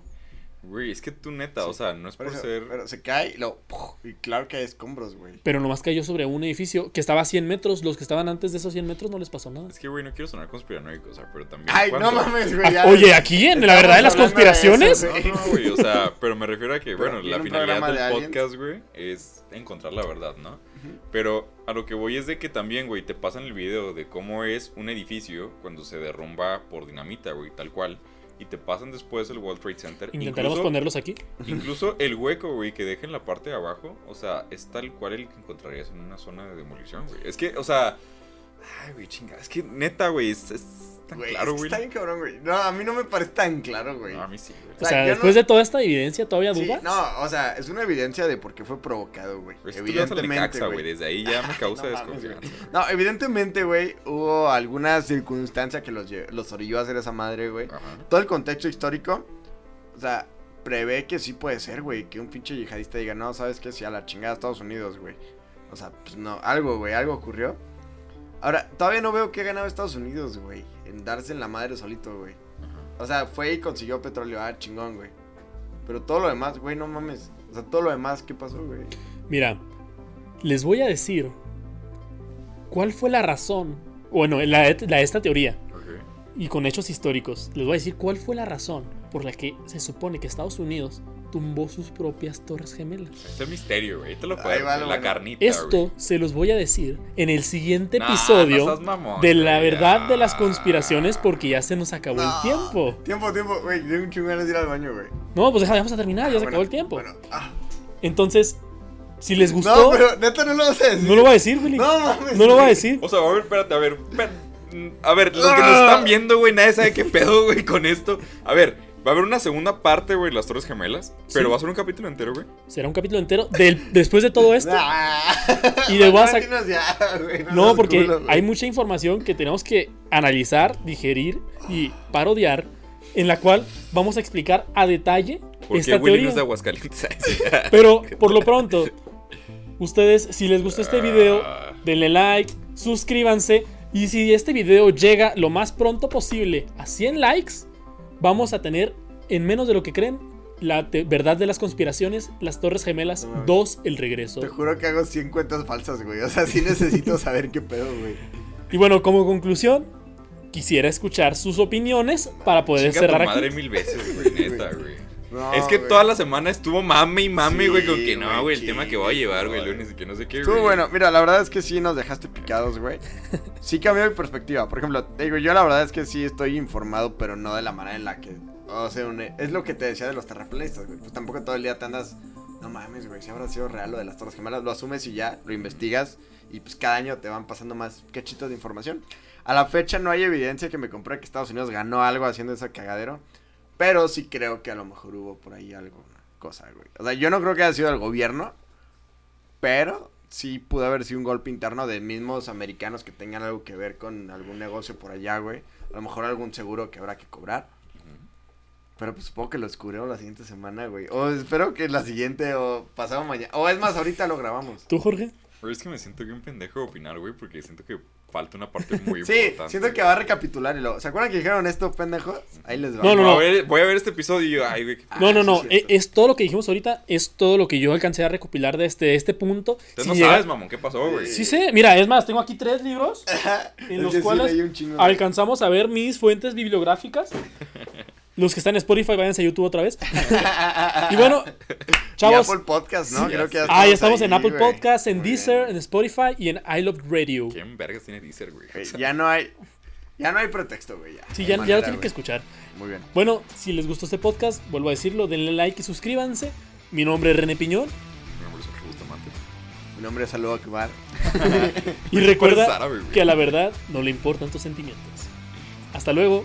Güey, es que tú neta, o sea, no es Por por eso- ser. Pero se cae y luego. ¡puf! Y claro que hay escombros, güey. Pero nomás cayó sobre un edificio que estaba a 100 metros. Los que estaban antes de esos 100 metros no les pasó nada. Es que, güey, no quiero sonar conspiranoico, o sea, pero también. Ay, no mames, güey. Ah, ya- Oye, aquí en la verdad de las de conspiraciones. eso, No, no, güey, o sea, pero me refiero a que, bueno, la finalidad de del podcast, güey, es encontrar la verdad, ¿no? Pero a lo que voy es de que también, güey, te pasan el video de cómo es un edificio cuando se derrumba por dinamita, güey, tal cual. Y te pasan después el World Trade Center. Intentaremos Incluso- ponerlos aquí. Incluso el hueco, güey, que deja en la parte de abajo, o sea, es tal cual el que encontrarías en una zona de demolición, güey. Es que, o sea, ay, güey, chinga, es que neta, güey, es, es tan Güey, claro, es que güey. Está bien cabrón, güey. No, a mí no me parece tan claro, güey. No, a mí sí, güey. O sea, después no- de toda esta evidencia, ¿todavía Sí, dudas? no, o sea, es una evidencia de por qué fue provocado, güey. Pues Evidentemente, Necaxa, güey. desde ahí ya me *laughs* causa No desconfianza. No, evidentemente, güey, hubo alguna circunstancia que los, los orilló a hacer esa madre, güey. Ajá. Todo el contexto histórico, o sea, prevé que sí puede ser, güey, que un pinche yihadista diga, no, ¿sabes qué? Si a la chingada Estados Unidos, güey. O sea, pues no, algo, güey, algo ocurrió. Ahora, todavía no veo qué ha ganado Estados Unidos, güey, en darse en la madre solito, güey. O sea, fue y consiguió petróleo, ah, chingón, güey. Pero todo lo demás, güey, no mames. O sea, todo lo demás, ¿qué pasó, güey? Mira, les voy a decir cuál fue la razón. Bueno, la, la- esta teoría y con hechos históricos, les voy a decir cuál fue la razón por la que se supone que Estados Unidos tumbó sus propias torres gemelas. Es el misterio, güey. Te lo puedo va la bueno. carnita, Esto güey. se los voy a decir en el siguiente No, episodio no mamón, de la verdad ya. de las conspiraciones porque ya se nos acabó el tiempo. Tiempo, tiempo, güey. Tengo un chingo de ir al baño, güey. No, pues deja, vamos a terminar, ya se Bueno, acabó el tiempo. Bueno, ah. Entonces, si les No, gustó, pero neta no lo vas a decir. no lo voy a decir, Willy. No mames. No lo voy a decir. O sea, a ver, espérate, a ver. A ver, los que nos están viendo, güey, nadie sabe qué pedo, güey, con esto. A ver, va a haber una segunda parte, güey, las Torres Gemelas. Pero Sí. va a ser un capítulo entero, güey. Será un capítulo entero del- después de todo esto. *laughs* Ah. Y *laughs* ya, güey, No, porque hay mucha información que tenemos que analizar, digerir y parodiar, en la cual vamos a explicar a detalle Porque esta Willy no teoría. es de Aguascalientes. *laughs* Pero por lo pronto, ustedes, si les gustó este video, Ah. denle like, suscríbanse. Y si este video llega lo más pronto posible a 100 likes, vamos a tener, en menos de lo que creen, la verdad de las conspiraciones, las Torres Gemelas No mames. 2, el regreso. Te juro que hago 100 cuentas falsas, güey. O sea, sí necesito *laughs* saber qué pedo, güey. Y bueno, como conclusión, quisiera escuchar sus opiniones para poder Chinga cerrar tu madre aquí. mil veces, güey, neta, *laughs* güey. No, es que güey. toda la semana estuvo mame y mame, güey, con que no, güey, el sí, tema que voy a llevar, güey, lunes y que no sé qué, Estuvo bueno, mira, la verdad es que sí nos dejaste picados, güey. *laughs* Sí cambió mi perspectiva. Por ejemplo, te digo, yo la verdad es que sí estoy informado, pero no de la manera en la que. O sea, un- es lo que te decía de los terraplanistas, güey. Pues tampoco todo el día te andas. No mames, güey, si habrá sido real lo de las Torres Gemelas, lo asumes y ya, lo investigas. Y pues cada año te van pasando más cachitos de información. A la fecha no hay evidencia que me compruebe que Estados Unidos ganó algo haciendo ese cagadero. Pero sí creo que a lo mejor hubo por ahí algo, una cosa, güey. O sea, yo no creo que haya sido el gobierno. Pero sí pudo haber sido un golpe interno de mismos americanos que tengan algo que ver con algún negocio por allá, güey. A lo mejor algún seguro que habrá que cobrar. Pero pues supongo que lo descubrimos la siguiente semana, güey. O espero que la siguiente o pasado mañana. O es más, ahorita lo grabamos. ¿Tú, Jorge? Pero es que me siento bien pendejo de opinar, güey, porque siento que falta una parte muy *laughs* Sí, importante. siento que va a recapitular y luego. ¿Se acuerdan que dijeron esto, pendejos? Ahí les va. No, no, Voy a no. ver- voy a ver este episodio y yo, ay, güey. Ah, No, no, sí, no. es. Es, todo lo que dijimos ahorita, es todo lo que yo alcancé a recopilar de este, este punto. Usted Si no llega- sabes, mamón, ¿qué pasó, güey? Sí sé, mira, es más, tengo aquí tres libros en los sí cuales güey. alcanzamos a ver mis fuentes bibliográficas. *laughs* Los que están en Spotify, váyanse a YouTube otra vez. *laughs* Y bueno, Y chavos. Apple Podcast, ¿no? Sí, Creo que ya ya Ah, ya estamos ahí, en Apple güey. Podcast, en Muy Deezer, bien. en Spotify y en I Love Radio. ¿Quién vergas tiene Deezer, güey? Ya no hay. Ya no hay pretexto, güey. Ya, Sí, No ya, manera, lo tienen que escuchar. Muy bien. Bueno, si les gustó este podcast, vuelvo a decirlo, denle like y suscríbanse. Mi nombre es René Piñón. Mi nombre es Jorge Bustamante. Mi nombre es Salud Akbar. *laughs* Y recuerda que a la verdad no le importan tus sentimientos. Hasta luego.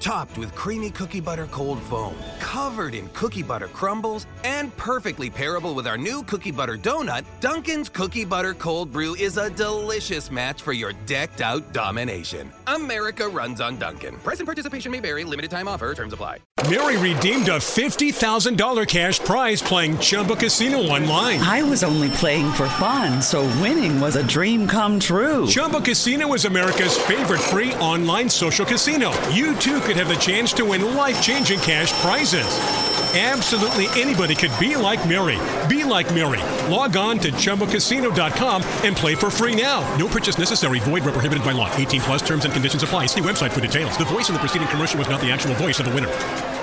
Topped with creamy cookie butter cold foam, covered in cookie butter crumbles, and perfectly pairable with our new cookie butter donut, Dunkin's Cookie Butter Cold Brew is a delicious match for your decked out domination. America runs on Dunkin'. Price and participation may vary, limited time offer, terms apply. Mary redeemed a $50,000 cash prize playing Chumba Casino online. I was only playing for fun, so winning was a dream come true. Chumba Casino is America's favorite free online social casino. You too could have the chance to win life changing cash prizes. Absolutely anybody could be like Mary. Be like Mary. Log on to ChumboCasino.com and play for free now. No purchase necessary. Void where prohibited by law. 18 plus terms and conditions apply. See website for details. The voice in the preceding commercial was not the actual voice of the winner.